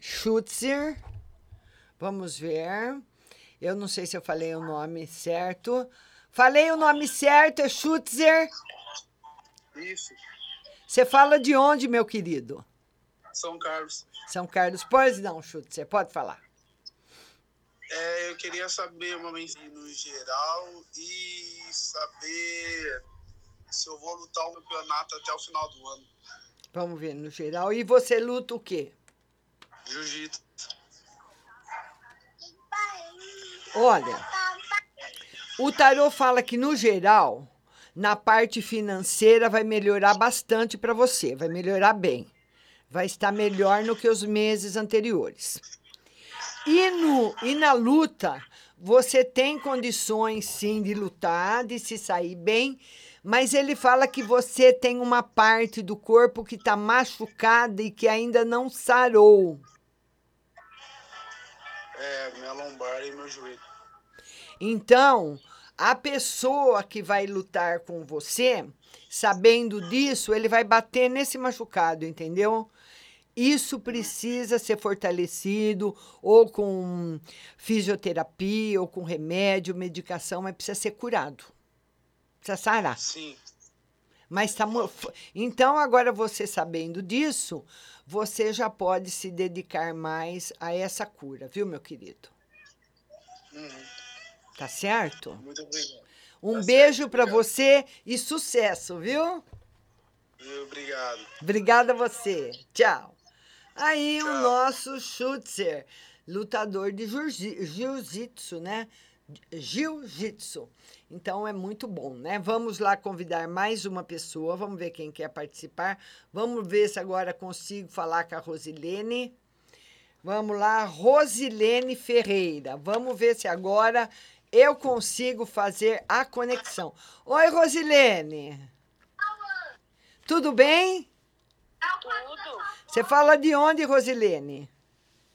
Schutzer. Vamos ver. Eu não sei se eu falei o nome certo. Falei o nome certo, é Schutzer. Isso, Você fala de onde, meu querido? São Carlos. São Carlos. Pois não, Schutzer, pode falar. É, eu queria saber uma mensagem no geral e saber se eu vou lutar o campeonato até o final do ano. Vamos ver no geral. E você luta o quê? Jiu-jitsu. Olha, o tarô fala que no geral, na parte financeira vai melhorar bastante para você, vai melhorar bem. Vai estar melhor no que os meses anteriores. E, no, e na luta, você tem condições sim de lutar, de se sair bem, mas ele fala que você tem uma parte do corpo que está machucada e que ainda não sarou. É, minha lombar e meu joelho. Então, a pessoa que vai lutar com você, sabendo disso, ele vai bater nesse machucado, entendeu? Isso precisa ser fortalecido, ou com fisioterapia, ou com remédio, medicação, mas precisa ser curado. Precisa sarar. Sim. Mas tá. Então, agora você sabendo disso, você já pode se dedicar mais a essa cura, viu, meu querido? Uhum. Tá certo? Muito obrigado. Um beijo para você e sucesso, viu? Obrigado. Obrigada a você. Tchau. Aí o nosso Schutzer, lutador de jiu- jiu-jitsu, né? jiu-jitsu. Então é muito bom, né? Vamos lá convidar mais uma pessoa, vamos ver quem quer participar. Vamos ver se agora consigo falar com a Rosilene. Vamos lá, Rosilene Ferreira. Vamos ver se agora eu consigo fazer a conexão. Oi, Rosilene. Tudo bem? Tudo. Você fala de onde, Rosilene?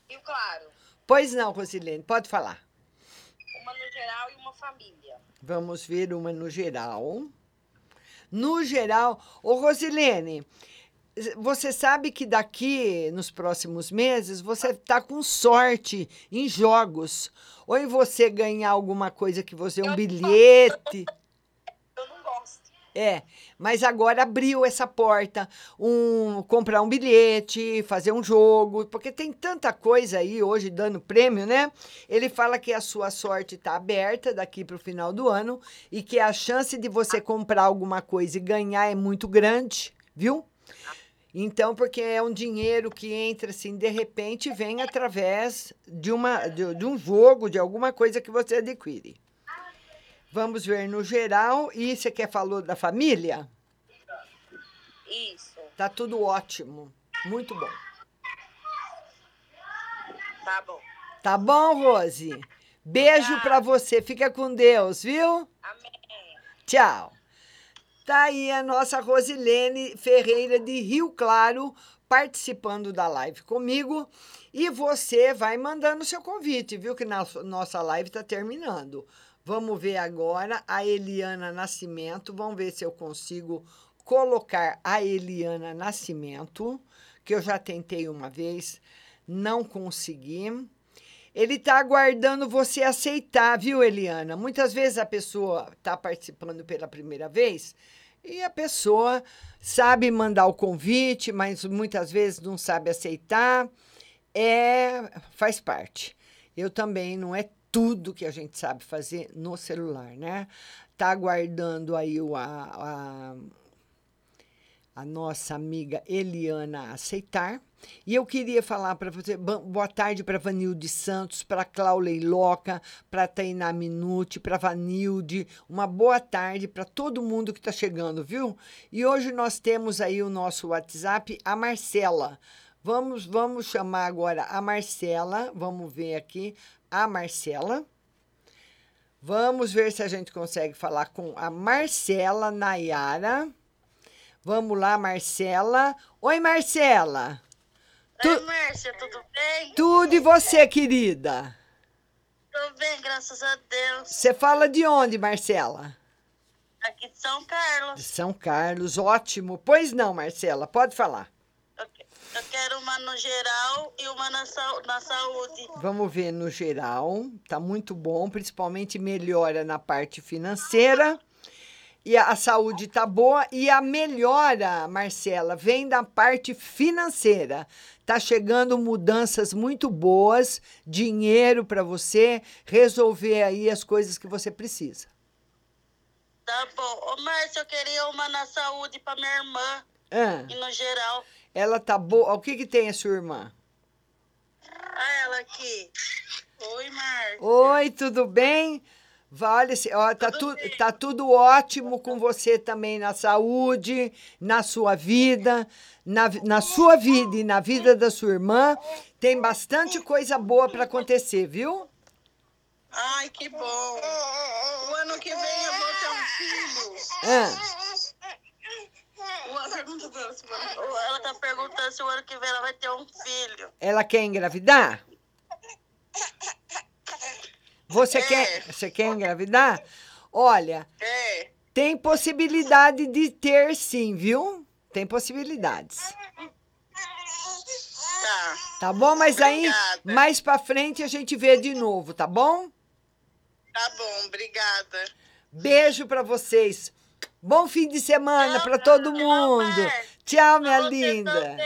E claro, Pois não, Rosilene, pode falar. uma no geral e uma família. Vamos ver uma no geral. No geral, ô Rosilene, você sabe que daqui nos próximos meses você está com sorte em jogos. Ou em você ganhar alguma coisa que você, um bilhete. Eu não gosto. É, mas agora abriu essa porta, um comprar um bilhete, fazer um jogo, porque tem tanta coisa aí hoje dando prêmio, né? Ele fala que a sua sorte está aberta daqui para o final do ano e que a chance de você comprar alguma coisa e ganhar é muito grande, viu? Então, porque é um dinheiro que entra assim, de repente, vem através de, uma, de, de um jogo, de alguma coisa que você adquire. Vamos ver no geral. E você quer falou da família? Isso. Tá tudo ótimo. Muito bom. Tá bom. Tá bom, Rose? Beijo pra você. Fica com Deus, viu? Amém. Tchau. Tá aí a nossa Rosilene Ferreira de Rio Claro participando da live comigo. E você vai mandando seu convite, viu? Que na nossa live tá terminando. Vamos ver agora a Eliana Nascimento. Vamos ver se eu consigo colocar a Eliana Nascimento, que eu já tentei uma vez, não consegui. Ele está aguardando você aceitar, viu, Eliana? Muitas vezes a pessoa está participando pela primeira vez e a pessoa sabe mandar o convite, mas muitas vezes não sabe aceitar. É, faz parte. Eu também não é tudo que a gente sabe fazer no celular, né? Tá aguardando aí o, a, a, a nossa amiga Eliana aceitar. E eu queria falar para você, boa tarde para Vanilde Santos, para Claulei Loca, para Tainá Minute, para Vanilde, uma boa tarde para todo mundo que está chegando, viu? E hoje nós temos aí o nosso WhatsApp, a Marcela. Vamos, vamos chamar agora a Marcela, vamos ver aqui a Marcela. Vamos ver se a gente consegue falar com a Marcela Nayara. Vamos lá, Marcela. Oi, Marcela. Oi, Márcia, tudo bem? Tudo e você, querida? Tô bem, graças a Deus. Você fala de onde, Marcela? Aqui de São Carlos. De São Carlos, ótimo. Pois não, Marcela, pode falar. Eu quero uma no geral e uma na, na saúde. Vamos ver no geral, tá muito bom, principalmente melhora na parte financeira. E a, saúde tá boa e a melhora, Marcela, vem da parte financeira. Tá chegando mudanças muito boas, dinheiro para você resolver aí as coisas que você precisa. Tá bom. Ô, Márcia, eu queria uma na saúde pra minha irmã Ah, e no geral. ela tá boa. O que que tem a sua irmã? Ah, ela aqui. Oi, Márcia. Oi, tudo bem? Vale, se- ó, tá, tu, tá tudo ótimo com você também na saúde, na sua vida, na, na sua vida e na vida da sua irmã. Tem bastante coisa boa para acontecer, viu? Ai, que bom. O ano que vem eu vou ter um filho. Ah, ano- Ela tá perguntando se o ano que vem ela vai ter um filho. ela quer engravidar? Você quer, você quer engravidar? Olha, É. tem possibilidade de ter sim, viu? Tem possibilidades. Tá. Tá bom? Mas aí, Obrigada. mais pra frente, a gente vê de novo, tá bom? Tá bom, obrigada. Beijo pra vocês. Bom fim de semana pra todo mundo. Tchau, minha linda.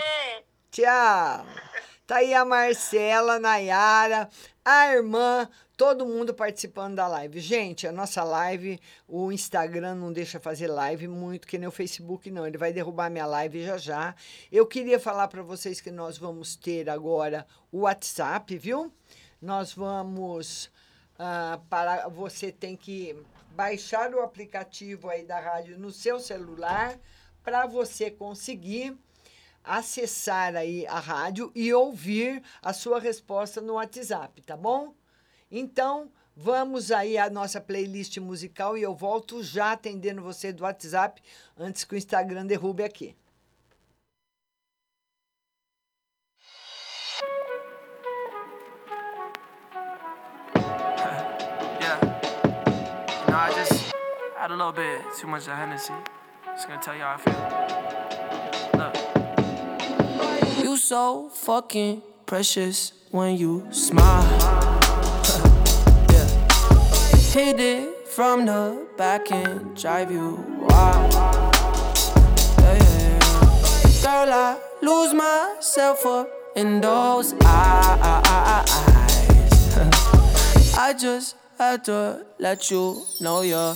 Tchau. Tá aí a Marcela, Nayara, a irmã, todo mundo participando da live. Gente, a nossa live, o Instagram não deixa fazer live muito, que nem o Facebook não. Ele vai derrubar minha live já já. Eu queria falar para vocês que nós vamos ter agora o WhatsApp, viu? Nós vamos ah, para você tem que baixar o aplicativo aí da rádio no seu celular para você conseguir acessar aí a rádio e ouvir a sua resposta no WhatsApp, tá bom? Então, vamos aí à nossa playlist musical e eu volto já atendendo você do WhatsApp antes que o Instagram derrube aqui. Had a little bit too much of Hennessy. Just gonna tell you how I feel. Look. You so fucking precious when you smile. Hit it from the back and drive you wild. Yeah, yeah, yeah. Girl, I lose myself up in those eyes. I just had to let you know you're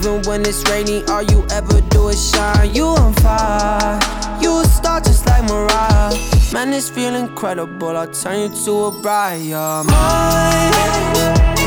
Even when it's rainy, all you ever do is shine. You on fire, you a star just like Mariah. Man, this feel incredible. I'll turn you to a bride. You're mine.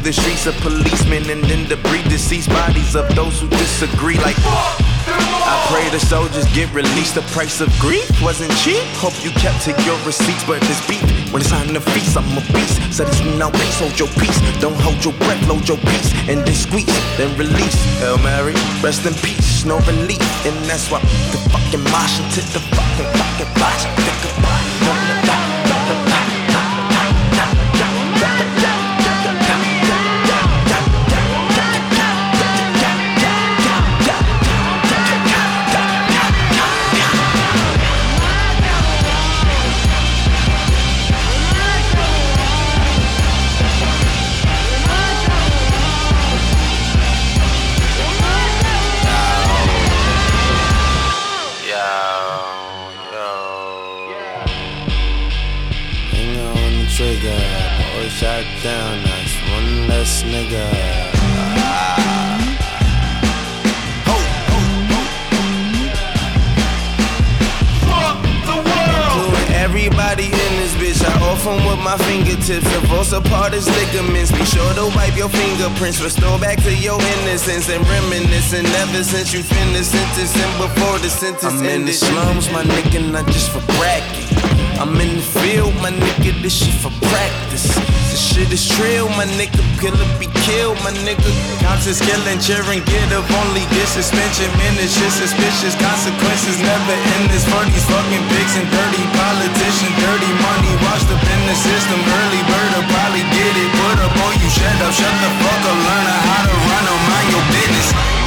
Through the streets of policemen and then debris deceased bodies of those who disagree. Like, I pray the soldiers get released. The price of grief wasn't cheap. Hope you kept to your receipts, but this beat when it's time to feast, I'm a beast. So this now peace, hold your peace. Don't hold your breath, load your peace, and then squeeze, then release. Hail Mary, rest in peace, no relief, and that's why the fucking mosh into the fucking fucking box. Trigger, boy shot down, that's one less nigga. Everybody in this bitch, I off 'em with my fingertips. Divorce apart his ligaments. Be sure to wipe your fingerprints. Restore back to your innocence and reminiscing. Ever since you finished sentencing before the sentence I'm in the slums, my nigga, not just for bragging. I'm in the field, my nigga, this shit for practice. This shit is real, my nigga, killer be killed, my nigga. Is killing, cheering, get up, only get suspension. Man, it's just suspicious, consequences never end this for these fucking pigs and dirty politicians. Dirty money washed up in the system. Early bird will probably get it. Put up on you, shut up, shut the fuck up, learn how to run on mind your business.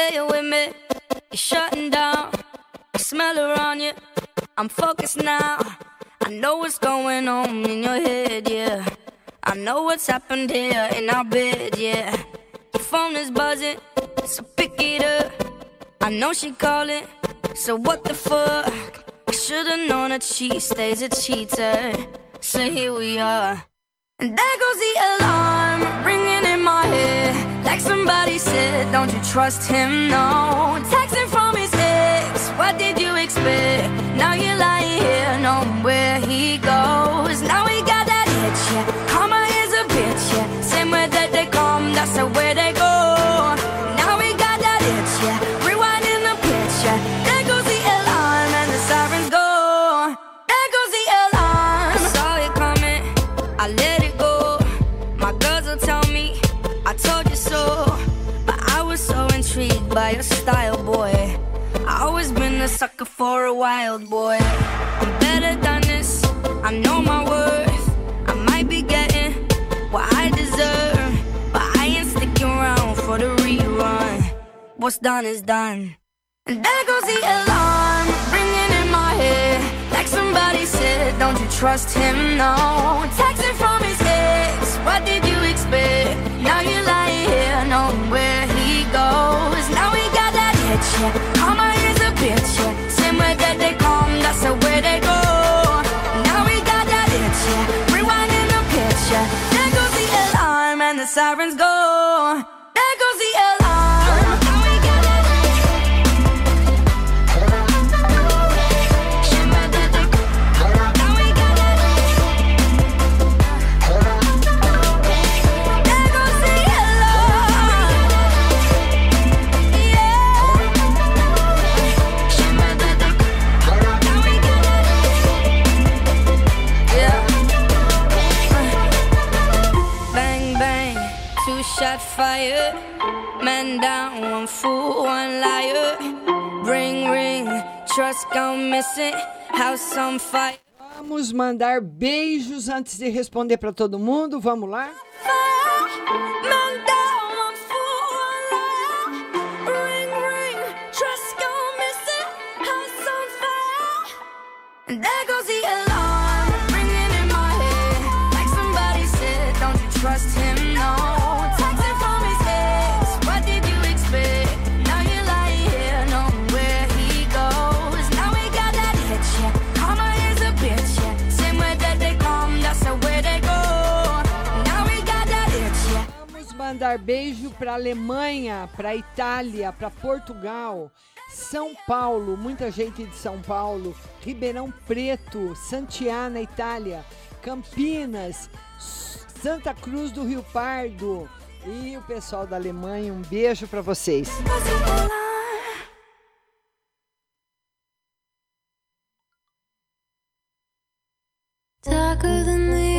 With me, you're shutting down. I smell on you. I'm focused now. I know what's going on in your head, yeah. I know what's happened here in our bed, yeah. Your phone is buzzing, so pick it up. I know she calling, so what the fuck? I should've known that she stays a cheater. So here we are. And there goes the alarm ringing in my head. Like somebody said, don't you trust him? No. Texting from his ex, what did you expect? Now you're lying here, knowing where he goes. Now he got that itch, yeah. Sucker for a wild boy. I'm better than this, I know my worth. I might be getting what I deserve, but I ain't sticking around for the rerun. What's done is done. And there goes the alarm ringing in my head. Like somebody said, don't you trust him? No. Texting from his ex, what did you expect? Now you're lying here, knowing where he goes. Now we got that itch, yeah. Karma is a bitch, Vamos mandar beijos antes de responder para todo mundo. Vamos lá? Mandar beijo para Alemanha, para Itália, para Portugal, São Paulo, muita gente de São Paulo, Ribeirão Preto, Santiana, Itália, Campinas, Santa Cruz do Rio Pardo e o pessoal da Alemanha. Um beijo para vocês. Darker than the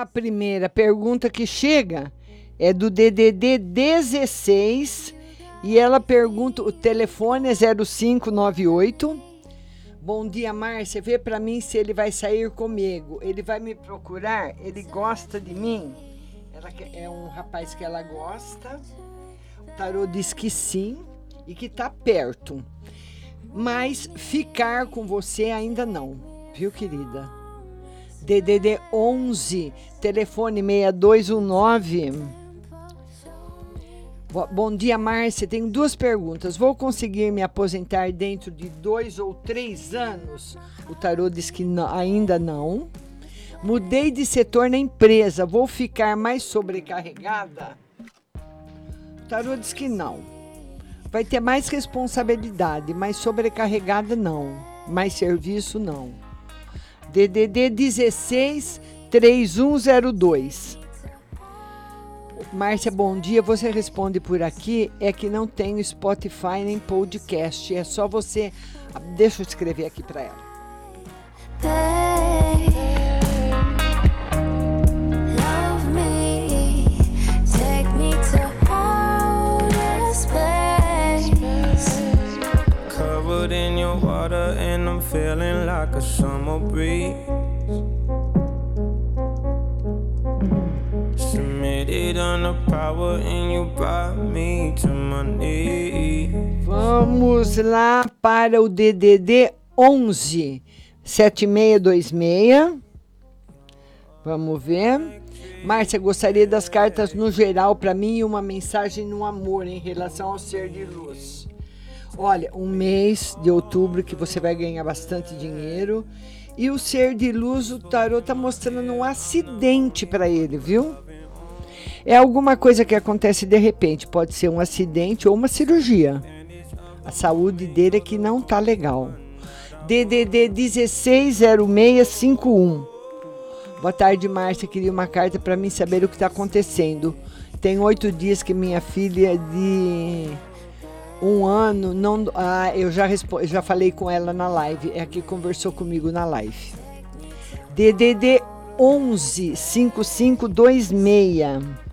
a primeira pergunta que chega é do DDD 16 e ela pergunta, o telefone é 0598. Bom dia, Márcia. Vê para mim se ele vai sair comigo. Ele vai me procurar? Ele gosta de mim? Ela é um rapaz que ela gosta. O tarô diz que sim e que tá perto. Mas ficar com você ainda não, viu, querida? DDD 11, telefone 6219. Bo- Bom dia, Márcia. Tenho duas perguntas. Vou conseguir me aposentar dentro de dois ou três anos? O tarô diz que ainda não. Mudei de setor na empresa. Vou ficar mais sobrecarregada? O tarô diz que não. Vai ter mais responsabilidade, mas sobrecarregada não. Mais serviço não. DDD 16 3102. Márcia, bom dia. Você responde por aqui. É que não tenho Spotify nem podcast. É só você. Deixa eu escrever aqui para ela. Love a summer breeze. Submit did on the power and you brought me to my knees. Vamos lá para o DDD 11 7626. Vamos ver. Márcia, gostaria das cartas no geral para mim e uma mensagem no amor em relação ao ser de luz. Olha, um mês de outubro que você vai ganhar bastante dinheiro. E o ser de luz, o tarot tá mostrando um acidente para ele, viu? É alguma coisa que acontece de repente, pode ser um acidente ou uma cirurgia. A saúde dele é que não tá legal. DDD 160651. Boa tarde, Márcia. Queria uma carta para mim saber o que está acontecendo. Tem oito dias que minha filha de um ano não. Ah, eu já, já falei com ela na live. É a que conversou comigo na live. DDD 11 5526.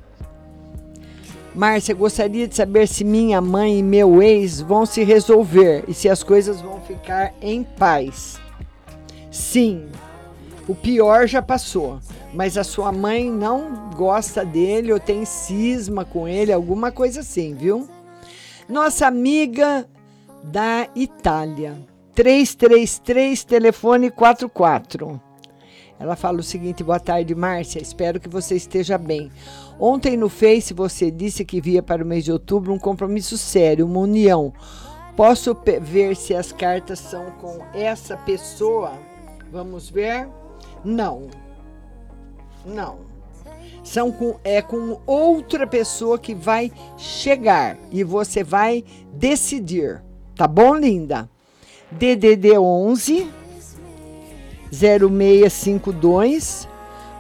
Márcia, gostaria de saber se minha mãe e meu ex vão se resolver e se as coisas vão ficar em paz. Sim, o pior já passou, mas a sua mãe não gosta dele ou tem cisma com ele, alguma coisa assim, viu? Nossa amiga da Itália, 333 telefone 44. Ela fala o seguinte: Boa tarde, Márcia. Espero que você esteja bem. Ontem no Face você disse que via para o mês de outubro um compromisso sério, uma união. Posso ver se as cartas são com essa pessoa? Vamos ver. Não. Não. São com é com outra pessoa que vai chegar e você vai decidir. Tá bom, linda? DDD 11 0652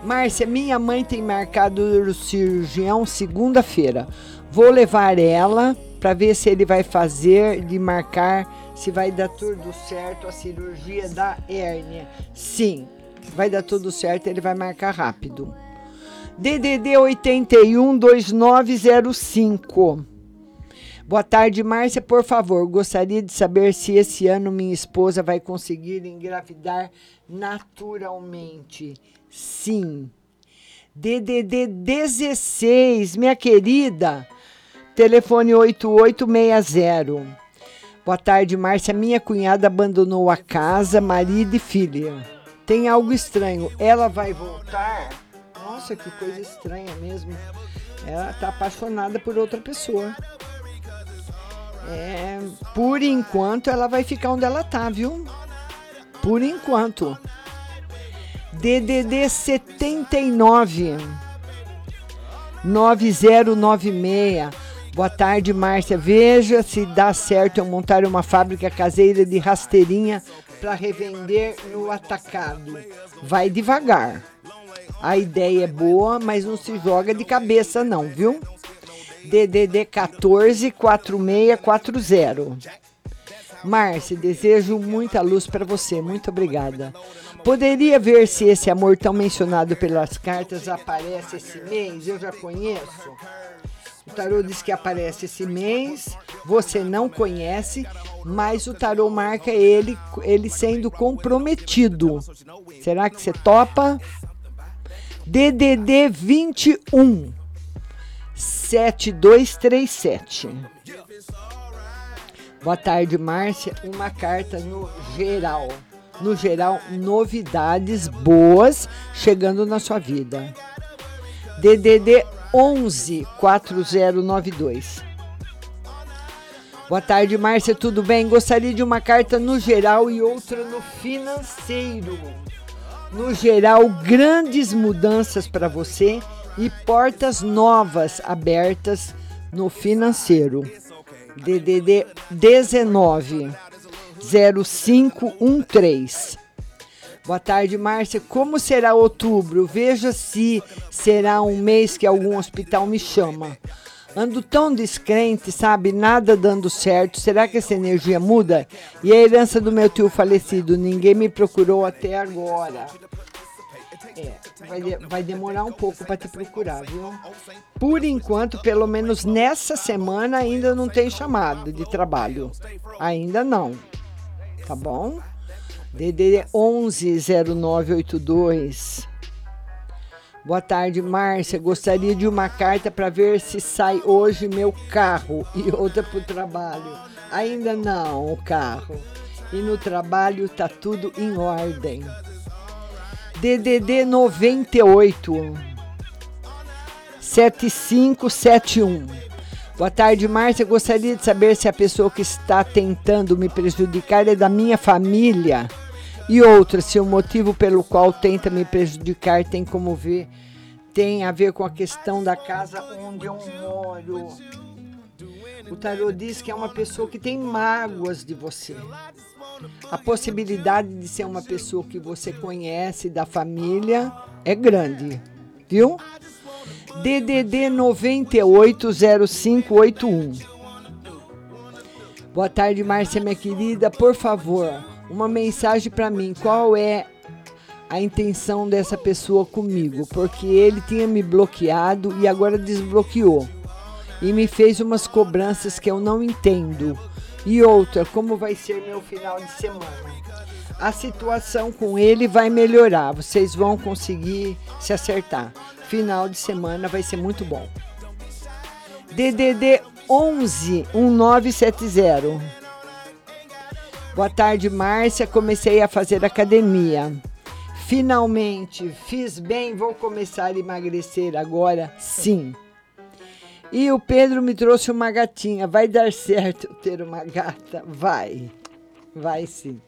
Márcia, minha mãe tem marcado o cirurgião segunda-feira. Vou levar ela para ver se ele vai fazer de marcar se vai dar tudo certo a cirurgia da hérnia. Sim, vai dar tudo certo, ele vai marcar rápido. DDD 81 2905. Boa tarde, Márcia. Por favor, gostaria de saber se esse ano minha esposa vai conseguir engravidar naturalmente. Sim. DDD 16, minha querida. Telefone 8860. Boa tarde, Márcia. Minha cunhada abandonou a casa, marido e filha. Tem algo estranho. Ela vai voltar? Nossa, que coisa estranha mesmo. Ela tá apaixonada por outra pessoa. É, por enquanto ela vai ficar onde ela tá, viu? Por enquanto. DDD 79 9096. Boa tarde, Márcia. Veja se dá certo eu montar uma fábrica caseira de rasteirinha para revender no atacado. Vai devagar. A ideia é boa, mas não se joga de cabeça não, viu? DDD 14 4640. Márcia, desejo muita luz para você. Muito obrigada. Poderia ver se esse amor tão mencionado pelas cartas aparece esse mês? Eu já conheço. O tarô diz que aparece esse mês. Você não conhece, mas o tarô marca ele, ele sendo comprometido. Será que você topa? DDD 21 7237. Boa tarde, Márcia. Uma carta no geral. No geral, novidades boas chegando na sua vida. DDD 11 4092. Boa tarde, Márcia. Tudo bem? Gostaria de uma carta no geral e outra no financeiro. No geral, grandes mudanças para você e portas novas abertas no financeiro. DDD 19 0513. Boa tarde, Márcia. Como será outubro? Veja se será um mês que algum hospital me chama. Ando tão descrente, sabe? Nada dando certo. Será que essa energia muda? E a herança do meu tio falecido? Ninguém me procurou até agora. É, vai, vai demorar um pouco para te procurar, viu? Por enquanto, pelo menos nessa semana, ainda não tem chamado de trabalho. Ainda não. Tá bom? DD 110982. Boa tarde, Márcia. Gostaria de uma carta para ver se sai hoje meu carro e outra para o trabalho. Ainda não, o carro. E no trabalho tá tudo em ordem. DDD 98 7571. Boa tarde, Márcia. Gostaria de saber se a pessoa que está tentando me prejudicar é da minha família. E outra, se o motivo pelo qual tenta me prejudicar tem como ver, tem a ver com a questão da casa onde eu moro. O tarô diz que é uma pessoa que tem mágoas de você. A possibilidade de ser uma pessoa que você conhece da família é grande, viu? DDD 980581. Boa tarde, Márcia, minha querida. Por favor, uma mensagem para mim. Qual é a intenção dessa pessoa comigo? Porque ele tinha me bloqueado e agora desbloqueou. E me fez umas cobranças que eu não entendo. E outra, como vai ser meu final de semana? A situação com ele vai melhorar. Vocês vão conseguir se acertar final de semana vai ser muito bom. DDD 11 1970. Boa tarde, Márcia. Comecei a fazer academia. Finalmente fiz bem, vou começar a emagrecer agora, sim. E o Pedro me trouxe uma gatinha. Vai dar certo ter uma gata? Vai. Vai sim.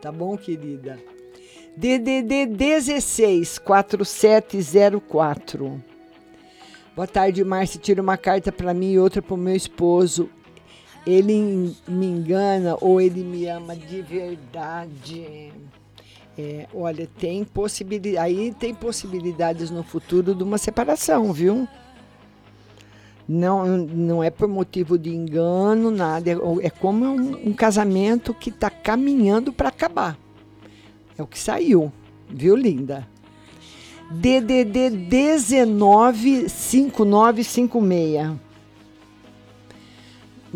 Tá bom, querida? DDD 16 4704. Boa tarde, Márcia. Tira uma carta para mim e outra para o meu esposo. Ele me engana ou ele me ama de verdade? É, olha, tem possibilidade, aí tem possibilidades no futuro de uma separação, viu? Não, não é por motivo de engano, nada. É, é como um, um casamento que está caminhando para acabar. É o que saiu, viu, linda? DDD 195956.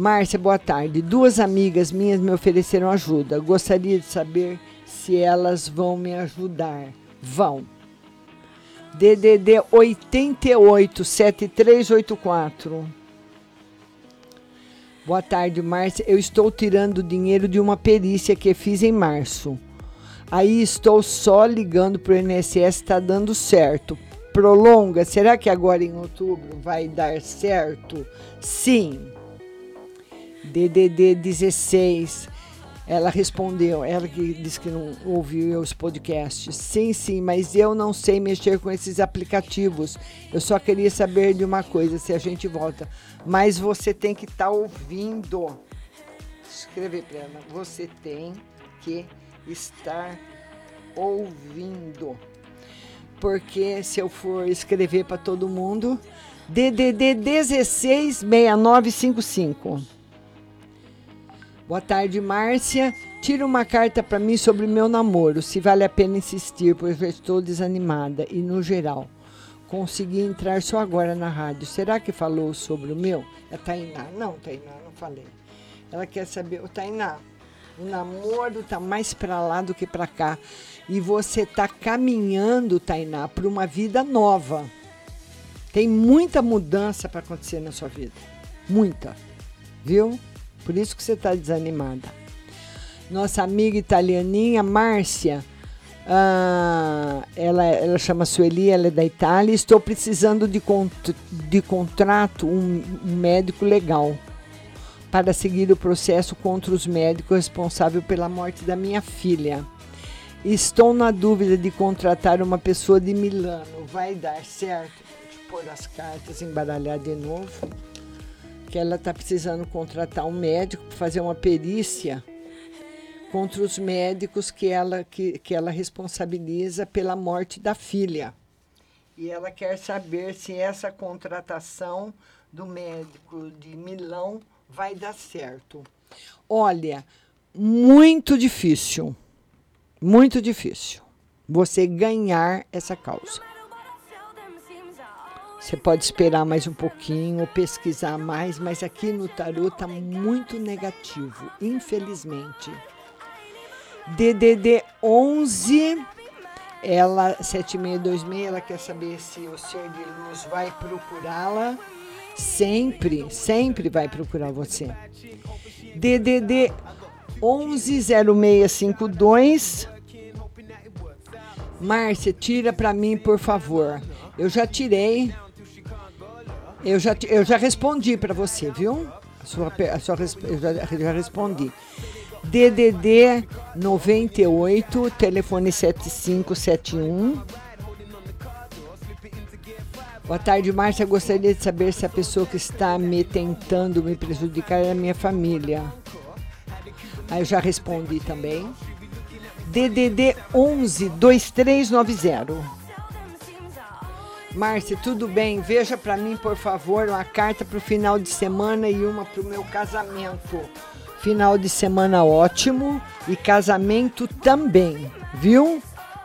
Márcia, boa tarde. Duas amigas minhas me ofereceram ajuda. Gostaria de saber se elas vão me ajudar. Vão. DDD 887384. Boa tarde, Márcia. Eu estou tirando dinheiro de uma perícia que fiz em março. Aí estou só ligando para o INSS, está dando certo. Prolonga, será que agora em outubro vai dar certo? Sim. DDD 16. Ela respondeu, ela que disse que não ouviu os podcasts. Sim, sim, mas eu não sei mexer com esses aplicativos. Eu só queria saber de uma coisa, se a gente volta. Mas você tem que estar tá ouvindo. Escrever para ela. Você tem que estar ouvindo. Porque se eu for escrever para todo mundo, DDD 166955. Boa tarde, Márcia. Tira uma carta para mim sobre meu namoro, se vale a pena insistir, pois eu estou desanimada e no geral. Consegui entrar só agora na rádio. Será que falou sobre o meu? É Tainá. Não, Tainá, não falei. Ela quer saber. O Tainá, o namoro tá mais para lá do que para cá. E você tá caminhando, Tainá, para uma vida nova. Tem muita mudança para acontecer na sua vida. Muita. Viu? Por isso que você está desanimada. Nossa amiga italianinha, Márcia, ah, ela, ela chama Sueli, ela é da Itália. Estou precisando de, cont de contrato, um, um médico legal para seguir o processo contra os médicos responsáveis pela morte da minha filha. Estou na dúvida de contratar uma pessoa de Milano. Vai dar certo? Deixa eu pôr as cartas, embaralhar de novo. Que ela está precisando contratar um médico para fazer uma perícia contra os médicos que ela, que, que ela responsabiliza pela morte da filha. E ela quer saber se essa contratação do médico de Milão vai dar certo. Olha, muito difícil, muito difícil você ganhar essa causa. Você pode esperar mais um pouquinho, pesquisar mais, mas aqui no tarô está muito negativo, infelizmente. DDD 11 Ela, 7626, ela quer saber se o ser de luz vai procurá-la. Sempre, sempre vai procurar você. DDD 110652. Márcia, tira para mim, por favor. Eu já tirei. Eu já, eu já respondi para você, viu? A sua, a sua, eu já, já respondi. DDD 98, telefone 7571. Boa tarde, Márcia. Gostaria de saber se a pessoa que está me tentando me prejudicar é a minha família. Aí eu já respondi também. DDD 11 2390. Márcia, tudo bem? Veja para mim, por favor, uma carta para o final de semana e uma para o meu casamento. Final de semana ótimo e casamento também, viu?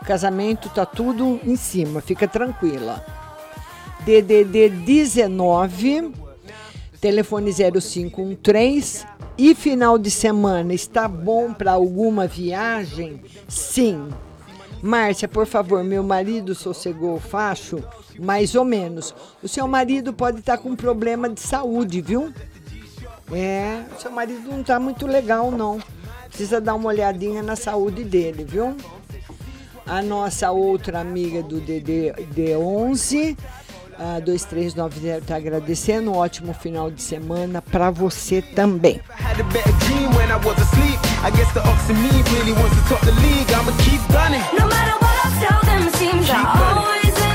Casamento tá tudo em cima, fica tranquila. DDD 19, telefone 0513 e final de semana está bom para alguma viagem? Sim. Márcia, por favor, meu marido sossegou o facho? Mais ou menos. O seu marido pode estar com problema de saúde, viu? É, o seu marido não está muito legal, não. Precisa dar uma olhadinha na saúde dele, viu? A nossa outra amiga do DD11, a 2390, está agradecendo. Um ótimo final de semana para você também. I. I keep. No matter what I tell them, seems